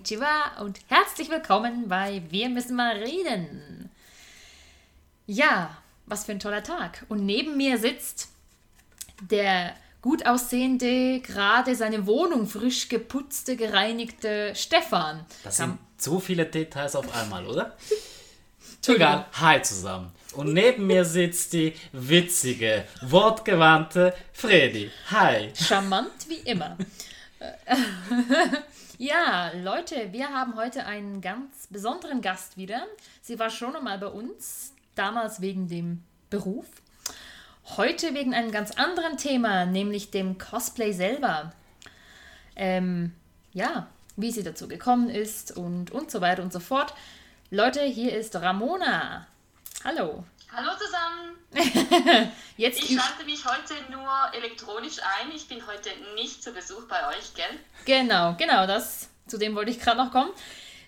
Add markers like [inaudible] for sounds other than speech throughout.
Konnichiwa und herzlich willkommen bei Wir müssen mal reden. Ja, was für ein toller Tag. Und neben mir sitzt der gut aussehende, gerade seine Wohnung frisch geputzte, gereinigte Stefan. Das sind so viele Details auf einmal, oder? Egal, hi zusammen. Und neben mir sitzt die witzige, wortgewandte Fredi. Hi. Charmant wie immer. Ja, Leute, wir haben heute einen ganz besonderen Gast wieder. Sie war schon einmal bei uns, damals wegen dem Beruf. Heute wegen einem ganz anderen Thema, nämlich dem Cosplay selber. Ähm, ja, wie sie dazu gekommen ist und, und so weiter und so fort. Leute, hier ist Ramona. Hallo. Hallo zusammen. [laughs] Jetzt ich schalte mich heute nur elektronisch ein. Ich bin heute nicht zu Besuch bei euch, gell? Genau, genau, das, zu dem wollte ich gerade noch kommen.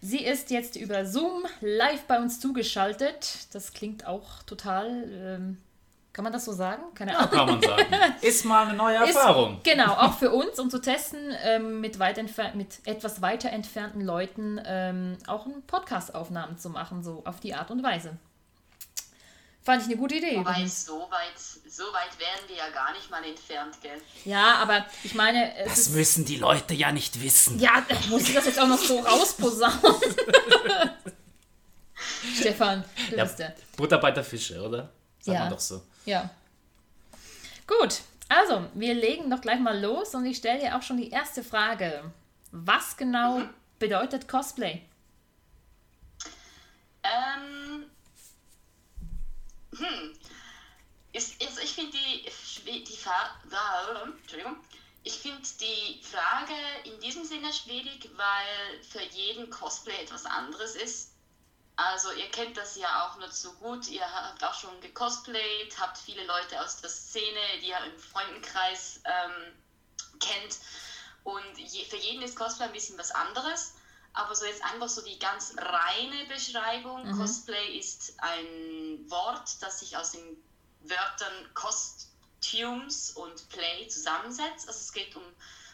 Sie ist jetzt über Zoom live bei uns zugeschaltet. Das klingt auch total, ähm, kann man das so sagen? Keine Ja, Ahnung. kann man sagen. [laughs] Ist mal eine neue Ist- Erfahrung. Genau, auch für [laughs] uns, um zu testen, ähm, mit, weit mit etwas weiter entfernten Leuten ähm, auch eine Podcast-Aufnahmen zu machen, so auf die Art und Weise. Fand ich eine gute Idee. Wobei, so weit, so weit wären wir ja gar nicht mal entfernt, gell? Ja, aber ich meine, es Das ist, müssen die Leute ja nicht wissen. ja, muss ich das jetzt auch noch so rausposaunen? [laughs] Stefan, du Ja, bist der. Butter bei der Fische, oder? Sagt Ja. man doch so. Ja. Gut, also wir legen doch gleich mal los und ich stelle dir auch schon die erste Frage. Was genau bedeutet Cosplay? Ähm, hm. Ist, also ich finde die, die Entschuldigung. Ich die Frage in diesem Sinne schwierig, weil für jeden Cosplay etwas anderes ist. Also ihr kennt das ja auch nur so gut, ihr habt auch schon gecosplayt, habt viele Leute aus der Szene, die ihr im Freundenkreis ähm, kennt. Und je, für jeden ist Cosplay ein bisschen was anderes. Aber so jetzt einfach so die ganz reine Beschreibung. Cosplay ist ein Wort, das sich aus den Wörtern Costumes und Play zusammensetzt. Also es geht um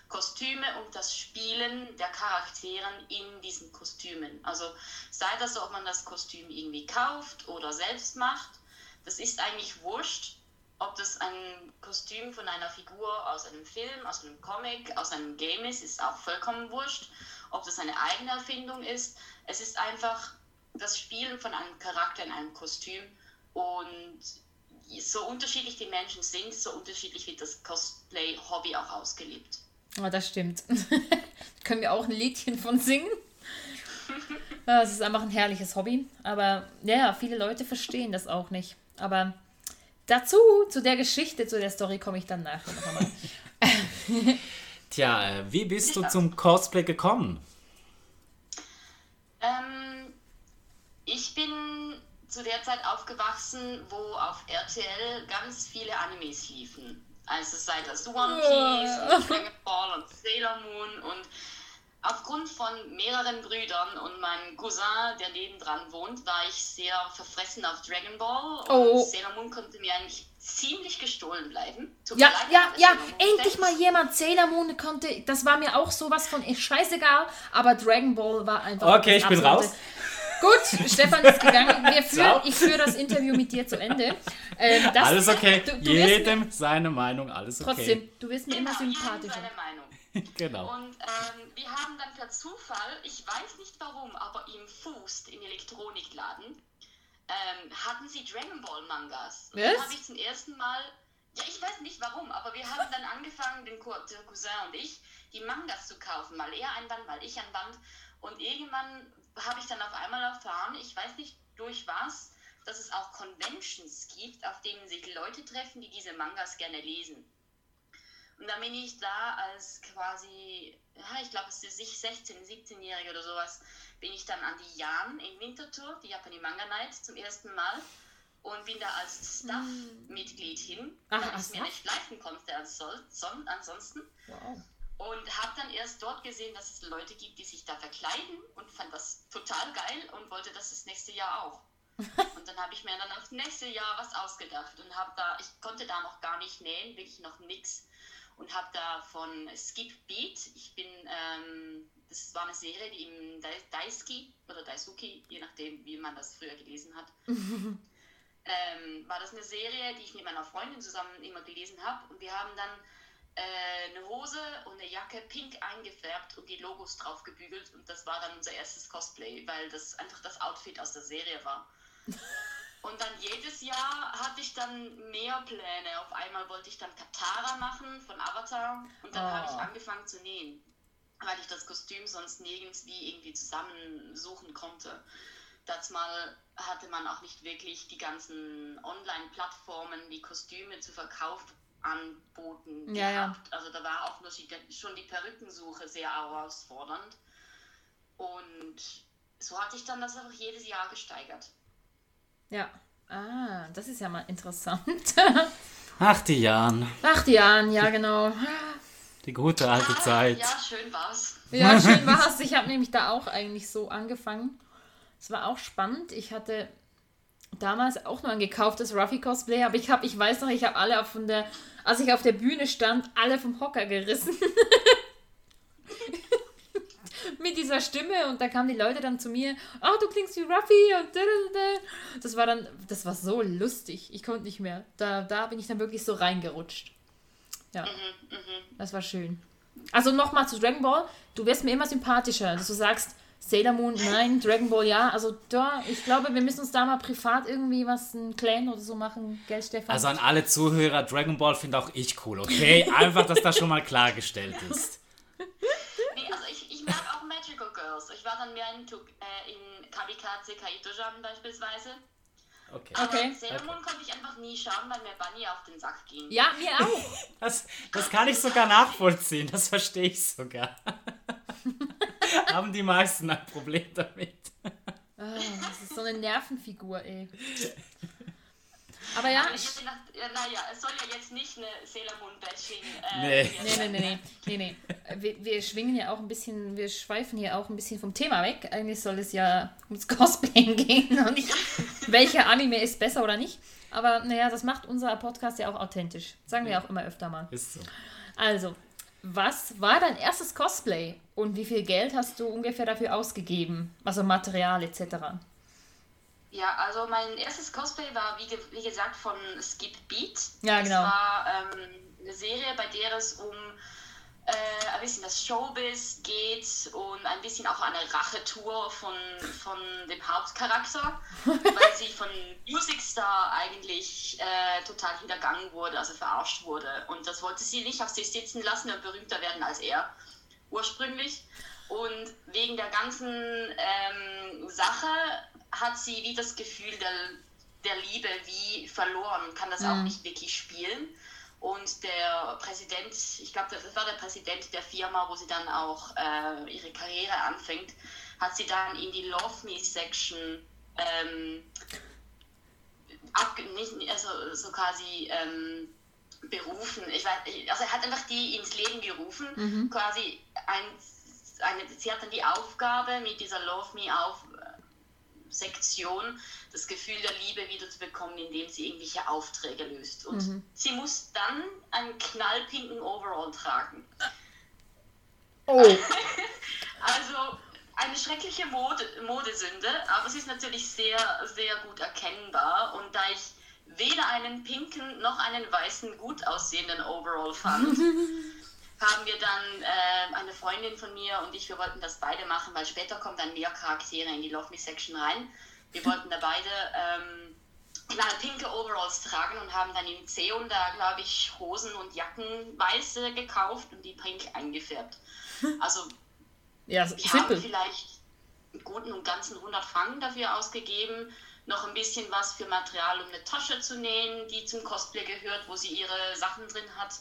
Kostüme und das Spielen der Charakteren in diesen Kostümen. Also sei das so, ob man das Kostüm irgendwie kauft oder selbst macht. Das ist eigentlich wurscht, ob das ein Kostüm von einer Figur aus einem Film, aus einem Comic, aus einem Game ist, ist auch vollkommen wurscht. Ob das eine eigene Erfindung ist. Es ist einfach das Spielen von einem Charakter in einem Kostüm. Und so unterschiedlich die Menschen sind, so unterschiedlich wird das Cosplay-Hobby auch ausgelebt. Oh, das stimmt. [laughs] Können wir auch ein Liedchen von singen? [laughs] Es ist einfach ein herrliches Hobby. Aber ja, viele Leute verstehen das auch nicht. Aber dazu, zu der Geschichte, zu der Story komme ich dann nachher noch einmal. [laughs] Tja, äh, wie bist du Ja. zum Cosplay gekommen? Ähm, ich bin zu der Zeit aufgewachsen, wo auf RTL ganz viele Animes liefen. Also sei das One Piece und Dragon Ball und Sailor Moon und aufgrund von mehreren Brüdern und meinem Cousin, der nebendran wohnt, war ich sehr verfressen auf Dragon Ball und Oh. Sailor Moon konnte mir eigentlich ziemlich gestohlen bleiben. Tut Ja, leid, ja, ja, endlich mal jemand Sailor Moon konnte. Das war mir auch sowas von scheißegal, aber Dragon Ball war einfach. Okay, ich bin raus. Gut, Stefan ist gegangen. Wir [laughs] führen, ich führe das Interview mit dir zu Ende. Ähm, das, alles okay. Du, du wirst, Jedem seine Meinung, alles okay. trotzdem, du wirst mir Genau, immer jedem sympathischer. seine Meinung. [laughs] Genau. Und ähm, wir haben dann per Zufall, ich weiß nicht warum, aber im Fuß, im Elektronikladen, ähm, hatten sie Dragon Ball Mangas. Und Was? dann habe ich zum ersten Mal, ja, ich weiß nicht warum, aber wir haben dann angefangen, den Co der Cousin und ich, die Mangas zu kaufen. Mal er ein Band, mal ich ein Band. Und irgendwann habe ich dann auf einmal erfahren, ich weiß nicht durch was, dass es auch Conventions gibt, auf denen sich Leute treffen, die diese Mangas gerne lesen. Und dann bin ich da als quasi, ja, ich glaube, es ist ich 16, 17-Jährige oder sowas, bin ich dann an die Jan in Winterthur, die Japaner Manga Night, zum ersten Mal und bin da als Staff-Mitglied hin, Ach, weil ich es mir nicht leisten konnte als soll, son, ansonsten. Wow. Und habe dann erst dort gesehen, dass es Leute gibt, die sich da verkleiden und fand das total geil und wollte das das nächste Jahr auch. [laughs] Und dann habe ich mir dann aufs nächste Jahr was ausgedacht und habe da, ich konnte da noch gar nicht nähen, wirklich noch nix. Und habe da von Skip Beat, ich bin ähm, das war eine Serie, die im Daisuki oder Daisuki, je nachdem, wie man das früher gelesen hat, [laughs] ähm, war das eine Serie, die ich mit meiner Freundin zusammen immer gelesen habe. Und wir haben dann äh, eine Hose und eine Jacke pink eingefärbt und die Logos drauf gebügelt. Und das war dann unser erstes Cosplay, weil das einfach das Outfit aus der Serie war. [laughs] Und dann jedes Jahr hatte ich dann mehr Pläne. Auf einmal wollte ich dann Katara machen von Avatar und dann oh. habe ich ah. angefangen zu nähen, weil ich das Kostüm sonst nirgends wie irgendwie zusammensuchen konnte. Das mal hatte man auch nicht wirklich die ganzen Online-Plattformen, die Kostüme zu verkaufen anboten ja, gehabt. Ja. Also da war auch schon die Perückensuche sehr herausfordernd. Und so hatte ich dann das auch jedes Jahr gesteigert. Ja. Ah, das ist ja mal interessant. [laughs] Ach, die Jahren. Ach, die Jahren, ja, genau. Die gute alte ah, Zeit. Ja, schön war's. Ja, schön war's. Ich habe nämlich da auch eigentlich so angefangen. Es war auch spannend. Ich hatte damals auch noch ein gekauftes Ruffy Cosplay, aber ich habe, ich weiß noch, ich habe alle von der, als ich auf der Bühne stand, alle vom Hocker gerissen. [laughs] Mit dieser Stimme und da kamen die Leute dann zu mir, ach, oh, du klingst wie Ruffy und da, da, da. das war dann, das war so lustig. Ich konnte nicht mehr. Da, da bin ich dann wirklich so reingerutscht. Ja, mhm, mhm. das war schön. Also nochmal zu Dragon Ball, du wirst mir immer sympathischer, dass du sagst, Sailor Moon, nein, Dragon Ball, ja. Also da, ich glaube, wir müssen uns da mal privat irgendwie was, ein Clan oder so machen, gell, Stefan? Also an alle Zuhörer, Dragon Ball finde auch ich cool, okay? Einfach, dass das schon mal klargestellt [laughs] ist. Girls. Ich war dann mehr in, äh, in Kamikaze Kaito-Jan beispielsweise. Okay. Aber okay. Sailor Moon konnte ich einfach nie schauen, weil mir Bunny auf den Sack ging. Ja, mir auch. [laughs] Das, das kann ich sogar nachvollziehen, das verstehe ich sogar. [laughs] haben die meisten ein Problem damit. Oh, das ist so eine Nervenfigur, ey. [laughs] Aber ja. naja, es soll ja jetzt nicht eine Sailor Moon Bashing. Äh, nee. nee, nee, nee, nee, nee. Wir, wir schwingen ja auch ein bisschen, wir schweifen hier auch ein bisschen vom Thema weg. Eigentlich soll es ja ums Cosplayen [laughs] gehen und nicht, welcher Anime ist besser oder nicht. Aber naja, das macht unser Podcast ja auch authentisch. Sagen wir ja auch immer öfter mal. Ist so. Also, was war dein erstes Cosplay und wie viel Geld hast du ungefähr dafür ausgegeben? Also Material etc. Ja, also mein erstes Cosplay war, wie, ge wie gesagt, von Skip Beat. Ja, genau. Das war ähm, eine Serie, bei der es um äh, ein bisschen das Showbiz geht und ein bisschen auch eine Rachetour von, von dem Hauptcharakter, [laughs] weil sie von Music Star eigentlich äh, total hintergangen wurde, also verarscht wurde. Und das wollte sie nicht auf sich sitzen lassen und berühmter werden als er ursprünglich. Und wegen der ganzen ähm, Sache hat sie wie das Gefühl der, der Liebe wie verloren, kann das mhm. auch nicht wirklich spielen. Und der Präsident, ich glaube, das war der Präsident der Firma, wo sie dann auch äh, ihre Karriere anfängt, hat sie dann in die Love Me Section ähm, nicht, also so quasi ähm, berufen. Ich weiß, also er hat einfach die ins Leben gerufen, mhm. quasi ein, eine, sie hat dann die Aufgabe mit dieser Love Me auf Sektion das Gefühl der Liebe wieder zu bekommen, indem sie irgendwelche Aufträge löst. Und mhm. sie muss dann einen knallpinken Overall tragen. Oh. [laughs] also eine schreckliche Mode, Modesünde, aber es ist natürlich sehr, sehr gut erkennbar. Und da ich weder einen pinken noch einen weißen gut aussehenden Overall fand, [laughs] haben wir dann äh, eine Freundin von mir und ich, wir wollten das beide machen, weil später kommen dann mehr Charaktere in die Love Me Section rein. Wir [laughs] wollten da beide ähm, pinke Overalls tragen und haben dann im Zeon da, glaube ich, Hosen und Jacken weiße gekauft und die pink eingefärbt. [laughs] Also ja, wir simpel. haben vielleicht einen guten und ganzen 100 Franken dafür ausgegeben, noch ein bisschen was für Material, um eine Tasche zu nähen, die zum Cosplay gehört, wo sie ihre Sachen drin hat.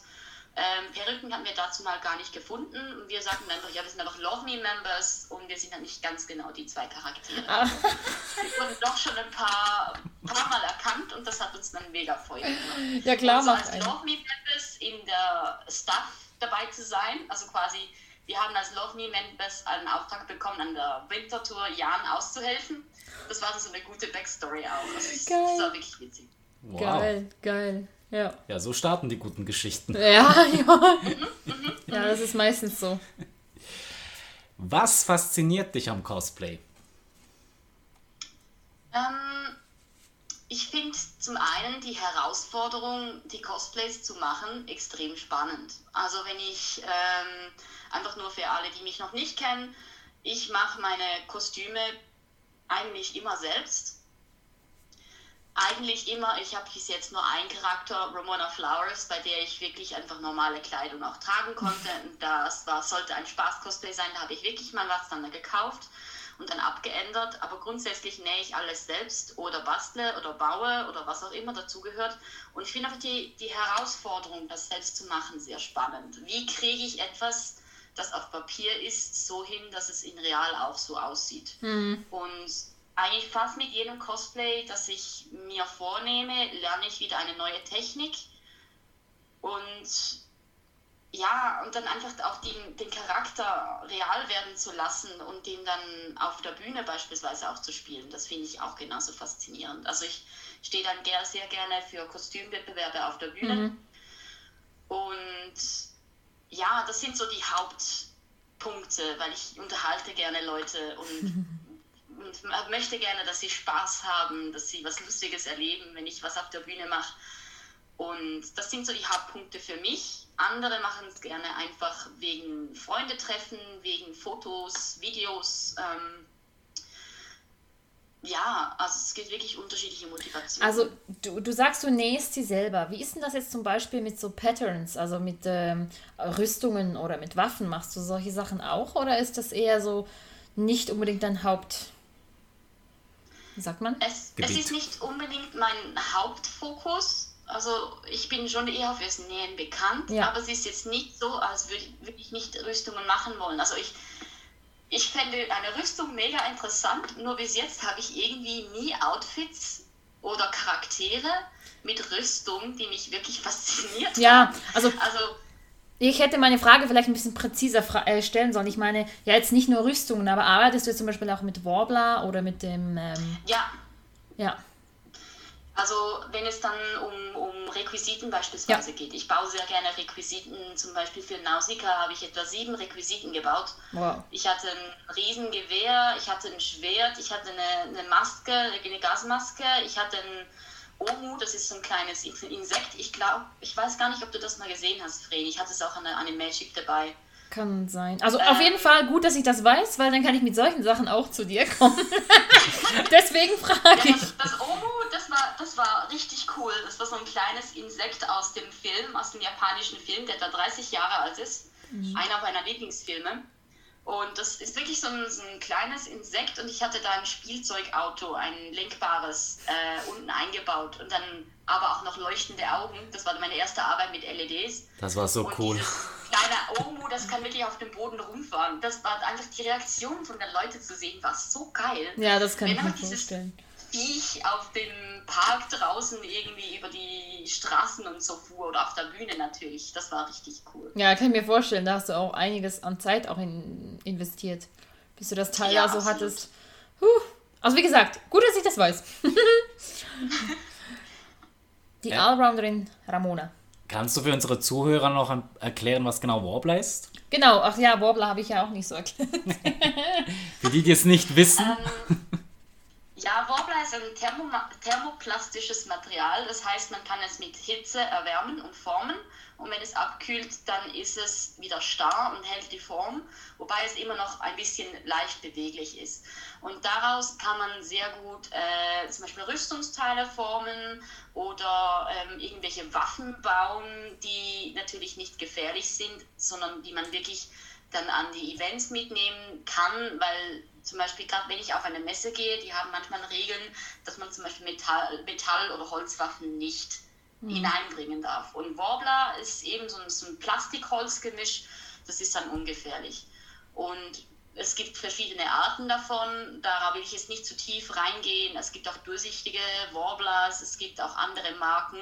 Ähm, Perücken haben wir dazu mal gar nicht gefunden. Und wir sagten einfach, ja, wir sind einfach Love Me Members und wir sind dann nicht ganz genau die zwei Charaktere. Ah. wir wurden doch schon ein paar, paar Mal erkannt und das hat uns dann mega Freude gemacht. Ja, klar, also als Love Me Members in der Staff dabei zu sein, also quasi, wir haben als Love Me Members einen Auftrag bekommen, an der Wintertour Jan auszuhelfen. Das war so eine gute Backstory auch. Also, das, das war wirklich witzig. Wow. Geil, geil. Ja. Ja, so starten die guten Geschichten. Ja, [laughs] ja. ja, das ist meistens so. Was fasziniert dich am Cosplay? Ähm, ich finde zum einen die Herausforderung, die Cosplays zu machen, extrem spannend. Also wenn ich ähm, einfach nur für alle, die mich noch nicht kennen, ich mache meine Kostüme eigentlich immer selbst eigentlich immer, ich habe bis jetzt nur einen Charakter, Ramona Flowers, bei der ich wirklich einfach normale Kleidung auch tragen konnte. Und das war, sollte ein Spaß-Cosplay sein, da habe ich wirklich mal was dann gekauft und dann abgeändert. Aber grundsätzlich nähe ich alles selbst oder bastle oder baue oder was auch immer dazugehört. Und ich finde einfach die, die Herausforderung, das selbst zu machen, sehr spannend. Wie kriege ich etwas, das auf Papier ist, so hin, dass es in real auch so aussieht? Mhm. Und eigentlich fast mit jedem Cosplay, das ich mir vornehme, lerne ich wieder eine neue Technik. Und ja, und dann einfach auch den, den Charakter real werden zu lassen und den dann auf der Bühne beispielsweise auch zu spielen, das finde ich auch genauso faszinierend. Also ich stehe dann sehr gerne für Kostümwettbewerbe auf der Bühne. Mhm. Und ja, das sind so die Hauptpunkte, weil ich unterhalte gerne Leute und [laughs] und möchte gerne, dass sie Spaß haben, dass sie was Lustiges erleben, wenn ich was auf der Bühne mache. Und das sind so die Hauptpunkte für mich. Andere machen es gerne einfach wegen Freunde treffen, wegen Fotos, Videos. Ähm, ja, also es gibt wirklich unterschiedliche Motivationen. Also du, du sagst, du nähst sie selber. Wie ist denn das jetzt zum Beispiel mit so Patterns, also mit ähm, Rüstungen oder mit Waffen? Machst du solche Sachen auch oder ist das eher so nicht unbedingt dein Haupt? Wie sagt man? Es, es ist nicht unbedingt mein Hauptfokus. Also ich bin schon eher fürs Nähen bekannt, ja. aber es ist jetzt nicht so, als würde, würde ich nicht Rüstungen machen wollen. Also ich, ich fände eine Rüstung mega interessant, nur bis jetzt habe ich irgendwie nie Outfits oder Charaktere mit Rüstung, die mich wirklich fasziniert ja, haben. Ja, also, also ich hätte meine Frage vielleicht ein bisschen präziser äh, stellen sollen. Ich meine, ja, jetzt nicht nur Rüstungen, aber arbeitest du jetzt zum Beispiel auch mit Warbler oder mit dem. Ähm, ja. Ja. Also, wenn es dann um, um Requisiten beispielsweise ja. geht. Ich baue sehr gerne Requisiten, zum Beispiel für Nausicaa habe ich etwa sieben Requisiten gebaut. Wow. Ich hatte ein Riesengewehr, ich hatte ein Schwert, ich hatte eine, eine Maske, eine Gasmaske, ich hatte ein Omu, das ist so ein kleines Insekt. Ich glaube, ich weiß gar nicht, ob du das mal gesehen hast, Freni. Ich hatte es auch an der, an dem Magic dabei. Kann sein. Also ähm, auf jeden Fall gut, dass ich das weiß, weil dann kann ich mit solchen Sachen auch zu dir kommen. [laughs] Deswegen frage ich. Ja, das, das Omu, das war, das war richtig cool. Das war so ein kleines Insekt aus dem Film, aus dem japanischen Film, der da 30 Jahre alt ist. Mhm. Einer meiner Lieblingsfilme. Und das ist wirklich so ein, so ein, kleines Insekt und ich hatte da ein Spielzeugauto, ein lenkbares, äh, unten eingebaut und dann aber auch noch leuchtende Augen. Das war meine erste Arbeit mit LEDs. Das war so und cool. Kleine Omu, das kann wirklich auf dem Boden rumfahren. Das war einfach die Reaktion von den Leuten zu sehen, war so geil. Ja, das kann Wenn ich mir vorstellen. Viech auf dem Park draußen irgendwie über die Straßen und so fuhr oder auf der Bühne natürlich. Das war richtig cool. Ja, kann ich mir vorstellen, da hast du auch einiges an Zeit auch in, investiert, bis du das Teil ja, da so absolut. hattest. Puh. Also wie gesagt, gut, dass ich das weiß. [laughs] die ja. Allrounderin Ramona. Kannst du für unsere Zuhörer noch erklären, was genau Warbler ist? Genau, ach ja, Warbler habe ich ja auch nicht so erklärt. [laughs] für die, die es nicht wissen. Ähm, ja, Warbler ist ein Thermo thermoplastisches Material, das heißt, man kann es mit Hitze erwärmen und formen und wenn es abkühlt, dann ist es wieder starr und hält die Form, wobei es immer noch ein bisschen leicht beweglich ist. Und daraus kann man sehr gut äh, zum Beispiel Rüstungsteile formen oder ähm, irgendwelche Waffen bauen, die natürlich nicht gefährlich sind, sondern die man wirklich dann an die Events mitnehmen kann, weil zum Beispiel gerade wenn ich auf eine Messe gehe, die haben manchmal Regeln, dass man zum Beispiel Metall, Metall oder Holzwaffen nicht mhm. hineinbringen darf. Und Warbler ist eben so ein, so ein Plastikholzgemisch, das ist dann ungefährlich. Und es gibt verschiedene Arten davon, da will ich jetzt nicht zu tief reingehen. Es gibt auch durchsichtige Warblers, es gibt auch andere Marken.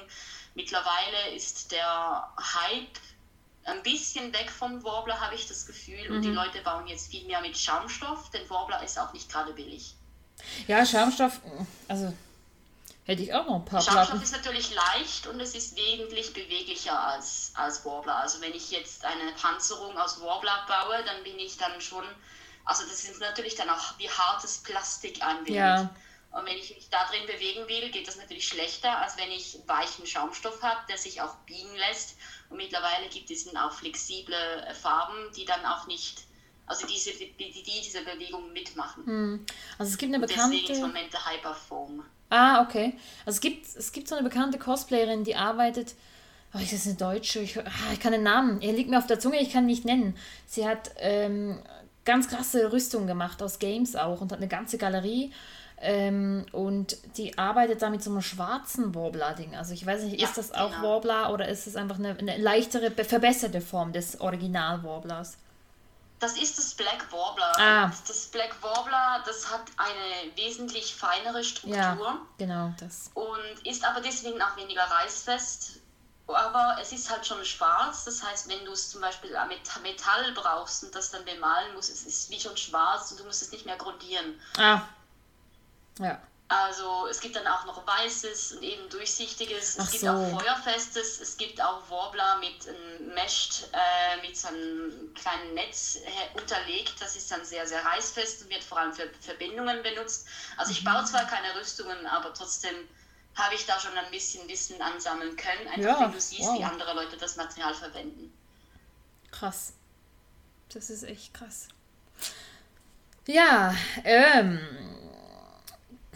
Mittlerweile ist der Hype ein bisschen weg vom Warbler, habe ich das Gefühl. Mhm. Und die mhm. Leute bauen jetzt viel mehr mit Schaumstoff, denn Warbler ist auch nicht gerade billig. Ja, Schaumstoff, also hätte ich auch noch ein paar Schaumstoff Platten. ist natürlich leicht und es ist wesentlich beweglicher als, als Warbler. Also wenn ich jetzt eine Panzerung aus Warbler baue, dann bin ich dann schon Also das sind natürlich dann auch wie hartes Plastik anwendet. Ja. Und wenn ich mich da drin bewegen will, geht das natürlich schlechter, als wenn ich weichen Schaumstoff habe, der sich auch biegen lässt. Und mittlerweile gibt es dann auch flexible äh, Farben, die dann auch nicht, also diese, die, die diese Bewegung mitmachen. Hm. Also es gibt eine Deswegen ist bekannte. Moment der Hyperfoam. Ah, okay. Also es gibt, es gibt so eine bekannte Cosplayerin, die arbeitet. Oh, ist das eine Deutsche? Ich, ah, ich kann den Namen. Er liegt mir auf der Zunge, ich kann ihn nicht nennen. Sie hat ähm, ganz krasse Rüstungen gemacht, aus Games auch, und hat eine ganze Galerie. Ähm, und die arbeitet da mit so einem schwarzen Warbler-Ding. Also ich weiß nicht, Ja, ist das auch genau. Warbler oder ist es einfach eine, eine leichtere, be- verbesserte Form des Original-Warblers? Das ist das Black Warbler. Ah. Das Black Warbler, das hat eine wesentlich feinere Struktur. Ja, genau, das. und ist aber deswegen auch weniger reißfest. Aber es ist halt schon schwarz, das heißt, wenn du es zum Beispiel mit Metall brauchst und das dann bemalen musst, es ist wie schon schwarz und du musst es nicht mehr grundieren. Ah. Ja. Also es gibt dann auch noch weißes und eben durchsichtiges, Ach es gibt so. auch feuerfestes, es gibt auch Warbler mit einem Meshed, äh, mit so einem kleinen Netz äh, unterlegt. Das ist dann sehr, sehr reißfest und wird vor allem für Verbindungen benutzt. Also ich Mhm. baue zwar keine Rüstungen, aber trotzdem habe ich da schon ein bisschen Wissen ansammeln können, einfach Ja, wenn du siehst, wow. wie andere Leute das Material verwenden. Krass. Das ist echt krass. Ja, ähm.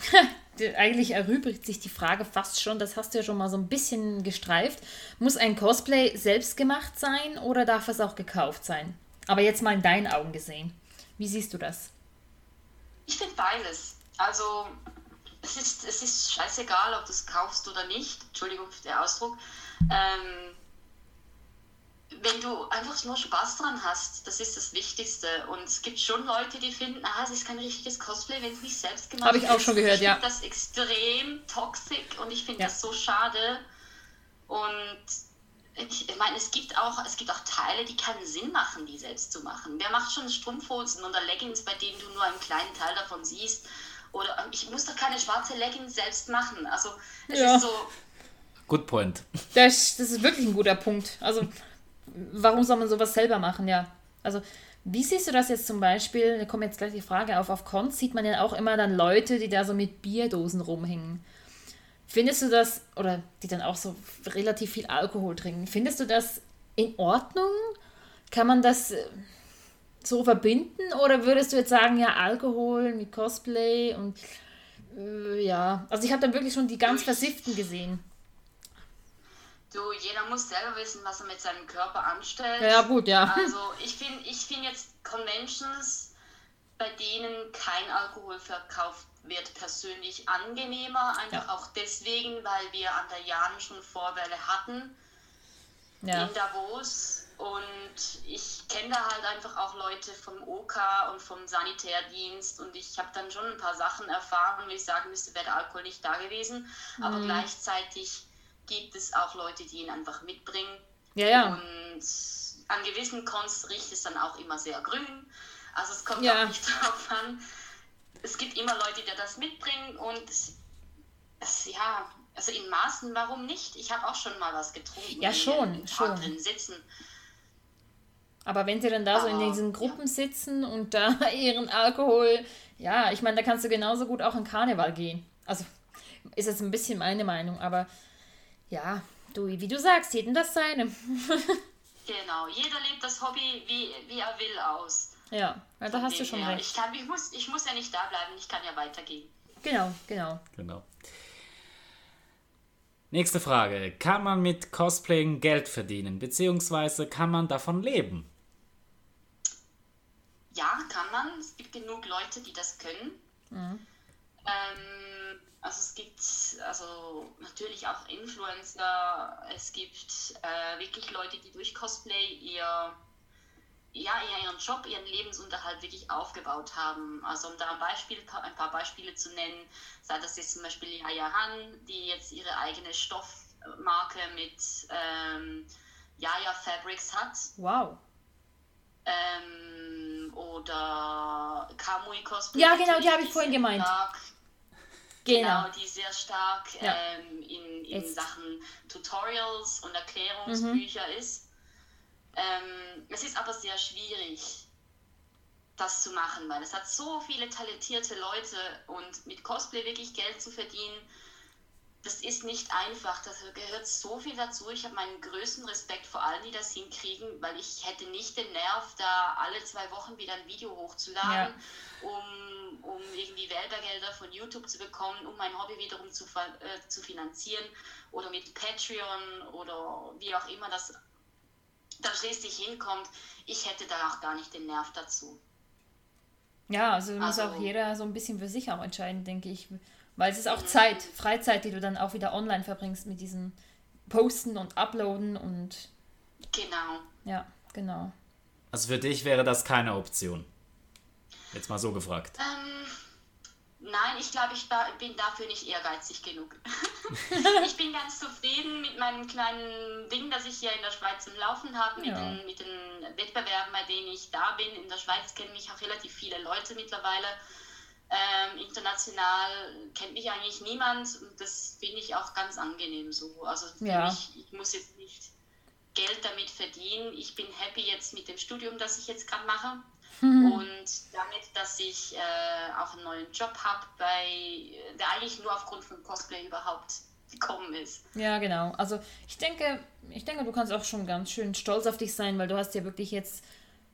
[laughs] Eigentlich erübrigt sich die Frage fast schon, das hast du ja schon mal so ein bisschen gestreift. Muss ein Cosplay selbst gemacht sein oder darf es auch gekauft sein? Aber jetzt mal in deinen Augen gesehen. Wie siehst du das? Ich finde beides. Also es ist, es ist scheißegal, ob du es kaufst oder nicht. Entschuldigung für den Ausdruck. Ähm, wenn du einfach nur Spaß dran hast, das ist das Wichtigste. Und es gibt schon Leute, die finden, ah, es ist kein richtiges Cosplay, wenn es nicht selbst gemacht Habe ich auch ist. schon gehört, ich ja. finde das extrem toxisch und ich finde Ja. das so schade. Und ich, ich meine, es gibt auch, es gibt auch Teile, die keinen Sinn machen, die selbst zu machen. Wer macht schon Strumpfhosen oder Leggings, bei denen du nur einen kleinen Teil davon siehst? Oder ähm, ich muss doch keine schwarze Leggings selbst machen. Also es Ja. ist so, Good point. Das, das ist wirklich ein guter Punkt. Also, [laughs] warum soll man sowas selber machen, ja? Also, wie siehst du das jetzt zum Beispiel? Da kommt jetzt gleich die Frage auf. Auf Cons sieht man ja auch immer dann Leute, die da so mit Bierdosen rumhängen. Findest du das, oder die dann auch so relativ viel Alkohol trinken, findest du das in Ordnung? Kann man das äh, so verbinden? Oder würdest du jetzt sagen, ja, Alkohol mit Cosplay und äh, ja, also ich habe dann wirklich schon die ganz Versifften gesehen. Du, jeder muss selber wissen, was er mit seinem Körper anstellt. Ja, gut, ja. Also ich finde ich find jetzt Conventions, bei denen kein Alkohol verkauft wird, persönlich angenehmer. Einfach Ja. auch deswegen, weil wir an der Jan schon Vorwähle hatten Ja. in Davos. Und ich kenne da halt einfach auch Leute vom OK und vom Sanitärdienst und ich habe dann schon ein paar Sachen erfahren, wo ich sagen müsste, wäre der Alkohol nicht da gewesen. Aber gleichzeitig gibt es auch Leute, die ihn einfach mitbringen. Ja, ja. Und an gewissen Cons riecht es dann auch immer sehr grün. Also es kommt Ja. auch nicht [laughs] drauf an. Es gibt immer Leute, die das mitbringen und es, es, ja, also in Maßen, warum nicht? Ich habe auch schon mal was getrunken. Ja, schon, schon. drin sitzen. Aber wenn sie dann da so in Aber, diesen ja. Gruppen sitzen und da [laughs] ihren Alkohol, ja, ich meine, da kannst du genauso gut auch in Karneval gehen. Also ist jetzt ein bisschen meine Meinung, aber ja, du, wie du sagst, jedem das seine. [laughs] Genau, jeder lebt das Hobby, wie, wie er will, aus. ja, ja, da hast du schon her. recht. Ich, kann, ich, muss, ich muss ja nicht da bleiben, ich kann ja weitergehen. Genau, genau. Genau. Nächste Frage. Kann man mit Cosplaying Geld verdienen? Beziehungsweise kann man davon leben? Ja, kann man. Es gibt genug Leute, die das können. Mhm. Ähm, also es gibt also natürlich auch Influencer. Es gibt äh, wirklich Leute, die durch Cosplay ihr ja, ihren Job, ihren Lebensunterhalt wirklich aufgebaut haben. Also um da ein, Beispiel, ein paar Beispiele zu nennen, sei das jetzt zum Beispiel Yaya Han, die jetzt ihre eigene Stoffmarke mit ähm, Yaya Fabrics hat. Wow. Ähm, oder Kamui Cosplay. Ja, genau, die habe ich vorhin gemeint. Stark, Genau. genau, die sehr stark Ja. ähm, in, in. Sachen Tutorials und Erklärungsbücher Mhm. ist. Ähm, es ist aber sehr schwierig, das zu machen, weil es hat so viele talentierte Leute und mit Cosplay wirklich Geld zu verdienen, das ist nicht einfach. Da gehört so viel dazu. Ich habe meinen größten Respekt vor allen, die das hinkriegen, weil ich hätte nicht den Nerv, da alle zwei Wochen wieder ein Video hochzuladen, ja. um, um irgendwie Werbegelder von YouTube zu bekommen, um mein Hobby wiederum zu, äh, zu finanzieren oder mit Patreon oder wie auch immer das da schließlich hinkommt. Ich hätte da auch gar nicht den Nerv dazu. Ja, also, also muss auch jeder so ein bisschen für sich auch entscheiden, denke ich. Weil es ist auch Zeit, Freizeit, die du dann auch wieder online verbringst mit diesem Posten und Uploaden und. Genau. Ja, genau. Also für dich wäre das keine Option. Jetzt mal so gefragt. Ähm, nein, ich glaube, ich bin dafür nicht ehrgeizig genug. [laughs] ich bin ganz zufrieden mit meinem kleinen Ding, das ich hier in der Schweiz im Laufen habe, mit, ja. den, mit den Wettbewerben, bei denen ich da bin. In der Schweiz kennen mich auch relativ viele Leute mittlerweile. Ähm, international kennt mich eigentlich niemand und das finde ich auch ganz angenehm so. Also ja. mich, ich muss jetzt nicht Geld damit verdienen. Ich bin happy jetzt mit dem Studium, das ich jetzt gerade mache. Mhm. Und damit, dass ich äh, auch einen neuen Job habe, der eigentlich nur aufgrund von Cosplay überhaupt gekommen ist. Ja, genau. Also ich denke, ich denke, du kannst auch schon ganz schön stolz auf dich sein, weil du hast ja wirklich jetzt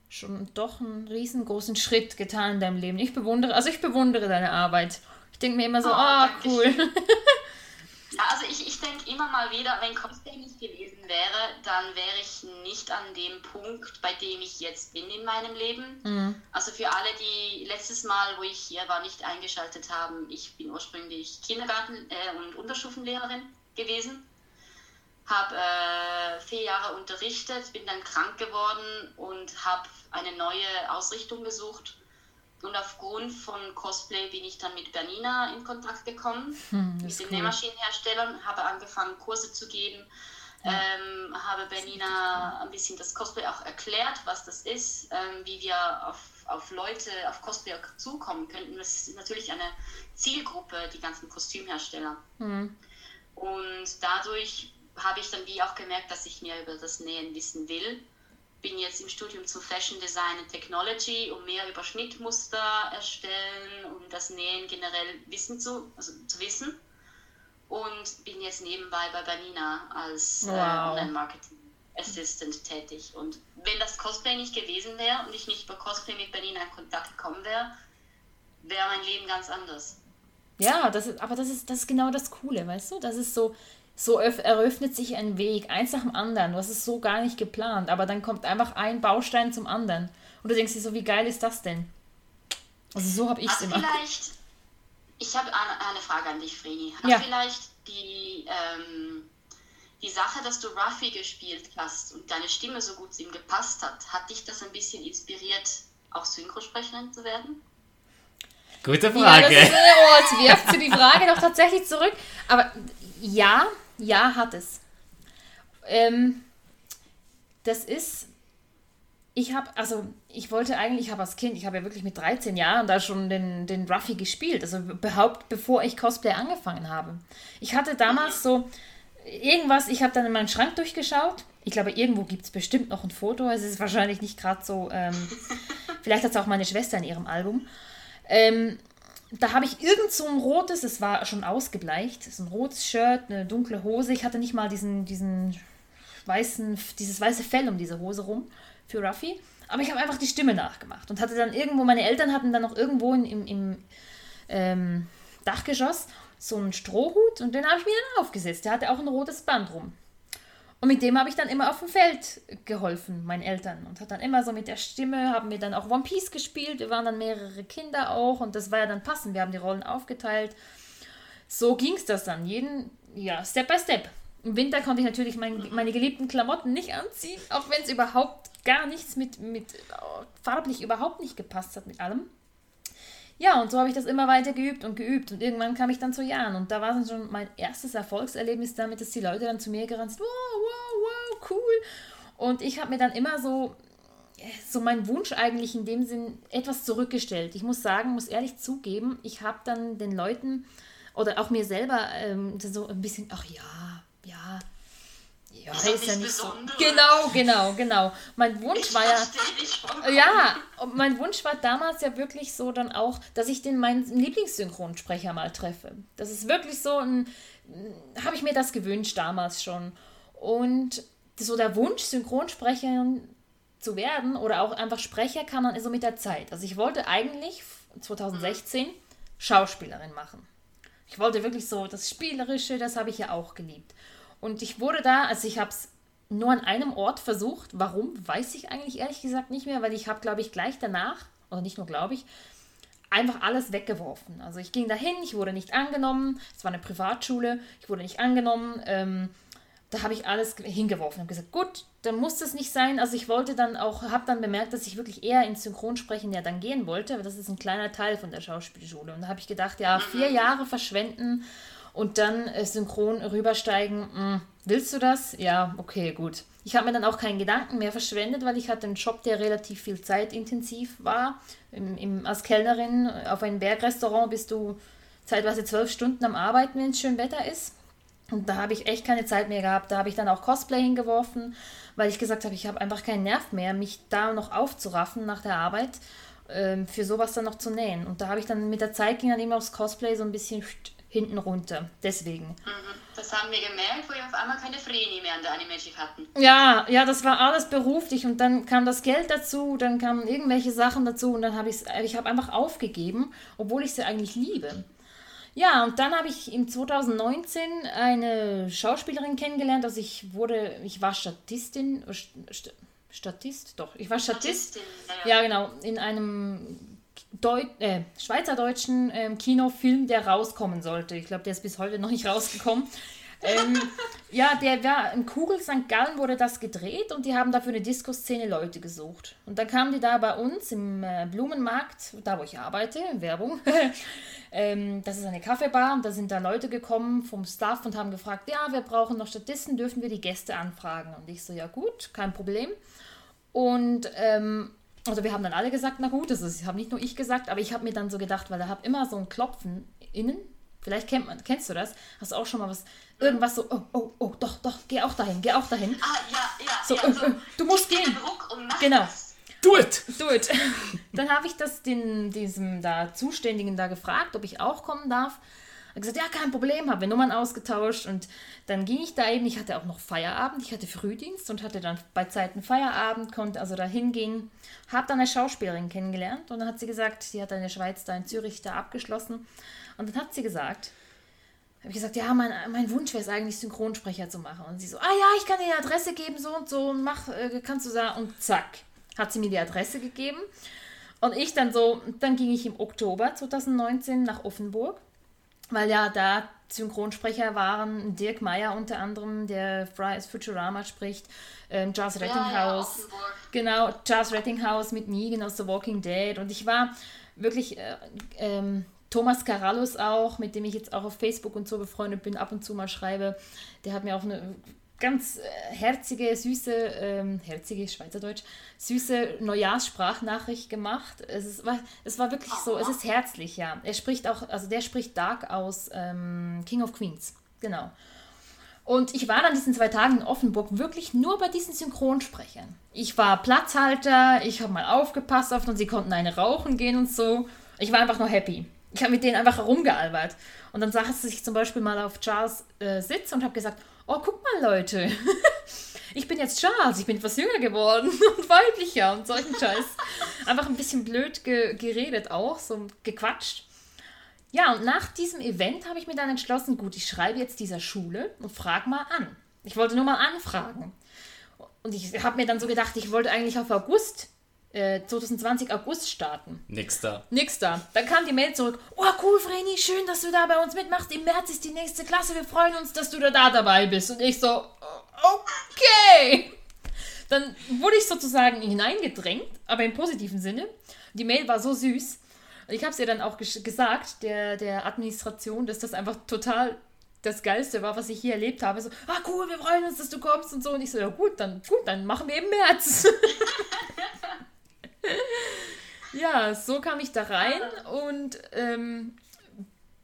schon doch einen riesengroßen Schritt getan in deinem Leben. Ich bewundere, also ich bewundere deine Arbeit. Ich denke mir immer so, oh, oh cool. [laughs] ja, also ich, ich denke immer mal wieder, wenn Cosplay nicht gewesen wäre, dann wäre ich nicht an dem Punkt, bei dem ich jetzt bin in meinem Leben. Mhm. Also für alle, die letztes Mal, wo ich hier war, nicht eingeschaltet haben, ich bin ursprünglich Kindergarten- äh, und Unterstufenlehrerin gewesen habe äh, vier Jahre unterrichtet, bin dann krank geworden und habe eine neue Ausrichtung gesucht. Und aufgrund von Cosplay bin ich dann mit Bernina in Kontakt gekommen, hm, mit den cool. Nähmaschinenherstellern, habe angefangen, Kurse zu geben, ja. ähm, habe Bernina ein bisschen das Cosplay auch erklärt, was das ist, ähm, wie wir auf, auf Leute, auf Cosplay zukommen könnten. Das ist natürlich eine Zielgruppe, die ganzen Kostümhersteller. Mhm. Und dadurch habe ich dann wie auch gemerkt, dass ich mehr über das Nähen wissen will. Bin jetzt im Studium zu Fashion Design and Technology, um mehr über Schnittmuster erstellen, um das Nähen generell wissen zu, also zu wissen. Und bin jetzt nebenbei bei Banina als äh, wow. äh, Online-Marketing Assistant tätig. Und wenn das Cosplay nicht gewesen wäre und ich nicht über Cosplay mit Banina in Kontakt gekommen wäre, wäre mein Leben ganz anders. Ja, das ist, aber das ist, das ist genau das Coole, weißt du? Das ist so, so eröffnet sich ein Weg, eins nach dem anderen. Du hast es so gar nicht geplant, aber dann kommt einfach ein Baustein zum anderen. Und du denkst dir so, wie geil ist das denn? Also so habe ich es immer. Vielleicht, ich habe eine, eine, Frage an dich, Vreni. Hat ja. vielleicht die, ähm, die Sache, dass du Ruffy gespielt hast und deine Stimme so gut zu ihm gepasst hat, hat dich das ein bisschen inspiriert, auch Synchrosprecherin zu werden? Gute Frage. Ja, ist, oh, jetzt wirft sie die Frage doch tatsächlich zurück. Aber ja, ja, hat es. Ähm, das ist, ich habe, also ich wollte eigentlich, ich habe als Kind, ich habe ja wirklich mit 13 Jahren da schon den, den Ruffy gespielt, also überhaupt bevor ich Cosplay angefangen habe. Ich hatte damals so irgendwas, ich habe dann in meinen Schrank durchgeschaut. Ich glaube, irgendwo gibt es bestimmt noch ein Foto. Es ist wahrscheinlich nicht gerade so, ähm, [laughs] vielleicht hat es auch meine Schwester in ihrem Album. Ähm, da habe ich irgend so ein rotes, es war schon ausgebleicht, so ein rotes Shirt, eine dunkle Hose. Ich hatte nicht mal diesen, diesen weißen, dieses weiße Fell um diese Hose rum für Ruffy. Aber ich habe einfach die Stimme nachgemacht und hatte dann irgendwo, meine Eltern hatten dann noch irgendwo in, im, im ähm, Dachgeschoss so einen Strohhut und den habe ich mir dann aufgesetzt. Der hatte auch ein rotes Band rum. Und mit dem habe ich dann immer auf dem Feld geholfen, meinen Eltern. Und hat dann immer so mit der Stimme, haben wir dann auch One Piece gespielt. Wir waren dann mehrere Kinder auch und das war ja dann passend. Wir haben die Rollen aufgeteilt. So ging es das dann, jeden, ja, Step by Step. Im Winter konnte ich natürlich mein, meine geliebten Klamotten nicht anziehen, auch wenn es überhaupt gar nichts mit, mit oh, farblich überhaupt nicht gepasst hat mit allem. Ja, und so habe ich das immer weiter geübt und geübt. Und irgendwann kam ich dann zu Jahren. Und da war dann schon mein erstes Erfolgserlebnis damit, dass die Leute dann zu mir gerannt sind, wow, wow, wow, cool. Und ich habe mir dann immer so, so meinen Wunsch eigentlich in dem Sinn etwas zurückgestellt. Ich muss sagen, muss ehrlich zugeben, ich habe dann den Leuten oder auch mir selber ähm, so ein bisschen, ach ja, ja, Ja, Ist ist, ja nicht so. Besonderes. Genau, genau, genau. Mein Wunsch Ich war ja. Ja, und mein Wunsch war damals ja wirklich so dann auch, dass ich den meinen Lieblingssynchronsprecher mal treffe. Das ist wirklich so ein, habe ich mir das gewünscht damals schon. Und so der Wunsch, Synchronsprecherin zu werden oder auch einfach Sprecher kann man so mit der Zeit. Also ich wollte eigentlich 2016 Schauspielerin machen. Ich wollte wirklich so das Spielerische, das habe ich ja auch geliebt. Und ich wurde da, also ich habe es nur an einem Ort versucht. Warum, weiß ich eigentlich ehrlich gesagt nicht mehr, weil ich habe, glaube ich, gleich danach, oder nicht nur glaube ich, einfach alles weggeworfen. Also ich ging dahin, ich wurde nicht angenommen, es war eine Privatschule, ich wurde nicht angenommen. Ähm, da habe ich alles hingeworfen und gesagt, gut, dann muss das nicht sein. Also ich wollte dann auch, habe dann bemerkt, dass ich wirklich eher ins Synchronsprechen ja dann gehen wollte, aber das ist ein kleiner Teil von der Schauspielschule. Und da habe ich gedacht, ja, vier Jahre verschwenden und dann äh, synchron rübersteigen, mh, willst du das? Ja, okay, gut. Ich habe mir dann auch keinen Gedanken mehr verschwendet, weil ich hatte einen Job, der relativ viel zeitintensiv war. Im, im, als Kellnerin auf einem Bergrestaurant bist du zeitweise zwölf Stunden am Arbeiten, wenn es schön Wetter ist. Und da habe ich echt keine Zeit mehr gehabt. Da habe ich dann auch Cosplay hingeworfen, weil ich gesagt habe, ich habe einfach keinen Nerv mehr, mich da noch aufzuraffen nach der Arbeit, ähm, für sowas dann noch zu nähen. Und da habe ich dann mit der Zeit ging dann immer aufs Cosplay so ein bisschen hinten runter. Deswegen. Mhm. Das haben wir gemerkt, wo wir auf einmal keine Vreni mehr an der Animagic hatten. Ja, ja, das war alles beruflich und dann kam das Geld dazu, dann kamen irgendwelche Sachen dazu und dann habe ich ich habe einfach aufgegeben, obwohl ich sie eigentlich liebe. Ja, und dann habe ich im 2019 eine Schauspielerin kennengelernt. Also ich wurde, ich war Statistin, St Statist, doch, ich war Statist. Statistin, Ja, genau, in einem Deut äh, schweizerdeutschen ähm, Kinofilm, der rauskommen sollte. Ich glaube, der ist bis heute noch nicht [laughs] rausgekommen. ähm, ja, der war in Kugel St. Gallen wurde das gedreht und die haben dafür eine Disco-Szene Leute gesucht. Und dann kamen die da bei uns im äh, Blumenmarkt, da wo ich arbeite, Werbung. [laughs] ähm, das ist eine Kaffeebar und da sind da Leute gekommen vom Staff und haben gefragt, ja, wir brauchen noch Statisten, dürfen wir die Gäste anfragen? Und ich so, ja gut, kein Problem. Und ähm, also wir haben dann alle gesagt, na gut, das ist, habe nicht nur ich gesagt, aber ich habe mir dann so gedacht, weil da habe immer so ein Klopfen innen. Vielleicht kennt man, kennst du das? Hast du auch schon mal was, irgendwas so, oh, oh, oh, doch, doch, geh auch dahin, geh auch dahin. Ah, ja, ja. So, ja, äh, äh, du musst gehen. Druck und mach Genau. das. Do it! Do it. [laughs] Dann habe ich das den, diesem da Zuständigen da gefragt, ob ich auch kommen darf. Hat gesagt, ja, kein Problem, haben wir Nummern ausgetauscht und dann ging ich da eben, ich hatte auch noch Feierabend, ich hatte Frühdienst und hatte dann bei Zeiten Feierabend, konnte also da hingehen, habe dann eine Schauspielerin kennengelernt und dann hat sie gesagt, sie hat in der Schweiz da in Zürich da abgeschlossen und dann hat sie gesagt, habe ich gesagt, ja, mein, mein Wunsch wäre es eigentlich, Synchronsprecher zu machen. Und sie so, ah ja, ich kann dir die Adresse geben, so und so, und mach, äh, kannst du sagen, und zack, hat sie mir die Adresse gegeben. Und ich dann so, dann ging ich im Oktober 2019 nach Offenburg, weil ja da Synchronsprecher waren Dirk Meyer unter anderem, der Fry's Futurama spricht, ähm, Charles Ja, ja, Rettinghaus. Offenburg. Genau, Charles Rettinghaus mit Negan aus The Walking Dead. Und ich war wirklich, äh, ähm, Thomas Carallus auch, mit dem ich jetzt auch auf Facebook und so befreundet bin, ab und zu mal schreibe. Der hat mir auch eine ganz äh, herzige, süße, ähm, herzige, Schweizerdeutsch, süße Neujahrssprachnachricht gemacht. Es, ist, war, es war wirklich so, es ist herzlich, ja. Er spricht auch, also der spricht Dark aus ähm, King of Queens, genau. Und ich war dann diesen zwei Tagen in Offenburg wirklich nur bei diesen Synchronsprechern. Ich war Platzhalter, ich habe mal aufgepasst auf und sie konnten eine rauchen gehen und so. Ich war einfach nur happy. Ich habe mit denen einfach herumgealbert. Und dann saß ich zum Beispiel mal auf Charles äh, Sitz und habe gesagt, oh, guck mal Leute, [laughs] ich bin jetzt Charles, ich bin etwas jünger geworden [laughs] und weiblicher und solchen Scheiß. Einfach ein bisschen blöd ge geredet auch, so gequatscht. Ja, und nach diesem Event habe ich mir dann entschlossen, gut, ich schreibe jetzt dieser Schule und frage mal an. Ich wollte nur mal anfragen. Und ich habe mir dann so gedacht, ich wollte eigentlich auf August, äh, 2020 August starten. Nix da. Nix da. Dann kam die Mail zurück. Oh, cool, Vreni, schön, dass du da bei uns mitmachst. Im März ist die nächste Klasse. Wir freuen uns, dass du da, da dabei bist. Und ich so, okay. Dann wurde ich sozusagen hineingedrängt, aber im positiven Sinne. Die Mail war so süß. Ich habe es ihr dann auch ges- gesagt, der, der Administration, dass das einfach total das Geilste war, was ich hier erlebt habe. So, ah cool, wir freuen uns, dass du kommst und so. Und ich so, ja gut, dann gut, dann machen wir im März. [laughs] [laughs] ja, so kam ich da rein und ähm,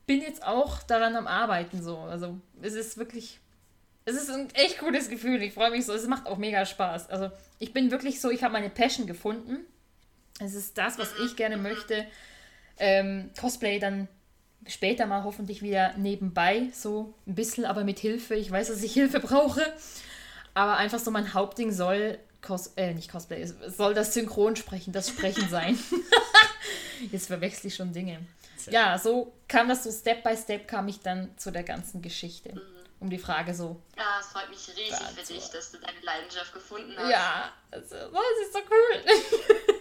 bin jetzt auch daran am Arbeiten so. Also es ist wirklich Es ist ein echt gutes Gefühl. Ich freue mich so. Es macht auch mega Spaß. Also ich bin wirklich so, ich habe meine Passion gefunden. Es ist das, was ich gerne möchte. Ähm, Cosplay dann später mal hoffentlich wieder nebenbei, so ein bisschen, aber mit Hilfe. Ich weiß, dass ich Hilfe brauche. Aber einfach so mein Hauptding soll, Cos äh, nicht Cosplay, es soll das Synchronsprechen, das Sprechen sein. [laughs] Jetzt verwechsel ich schon Dinge. Ja, so kam das so Step by Step, kam ich dann zu der ganzen Geschichte. Um die Frage so. Ja, es freut mich riesig Dazu. für dich, dass du deine Leidenschaft gefunden hast. Ja, also, oh, das ist so cool.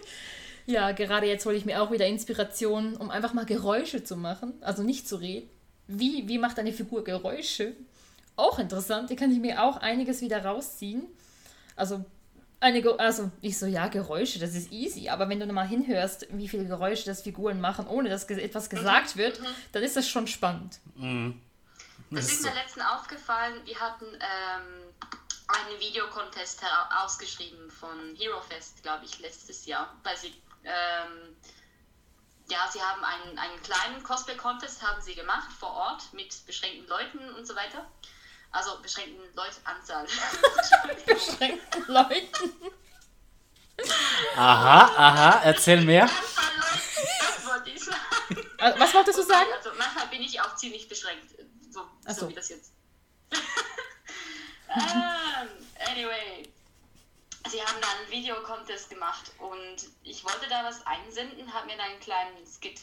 [laughs] ja, gerade jetzt hole ich mir auch wieder Inspiration, um einfach mal Geräusche zu machen, also nicht zu reden. Wie, wie macht eine Figur Geräusche? Auch interessant, da kann ich mir auch einiges wieder rausziehen. Also, eine, Ge- also ich so, ja, Geräusche, das ist easy, aber wenn du nochmal hinhörst, wie viele Geräusche das Figuren machen, ohne dass etwas gesagt wird, dann ist das schon spannend. Das ist mir letztens aufgefallen, wir hatten ähm, einen Videocontest ausgeschrieben von Hero Fest, glaube ich, letztes Jahr, weil sie, ähm, ja, sie haben einen, einen kleinen Cosplay-Contest haben sie gemacht vor Ort mit beschränkten Leuten und so weiter. Also beschränkten Leutanzahl. [laughs] Beschränkten Leuten. Aha, aha, erzähl mehr. Anzahl Leuten, das wollte ich sagen. Also, was wolltest du sagen? Also manchmal bin ich auch ziemlich beschränkt, so, so. so. wie das jetzt. [laughs] ähm, anyway, sie haben da einen Videocontest gemacht und ich wollte da was einsenden, habe mir da einen kleinen Skit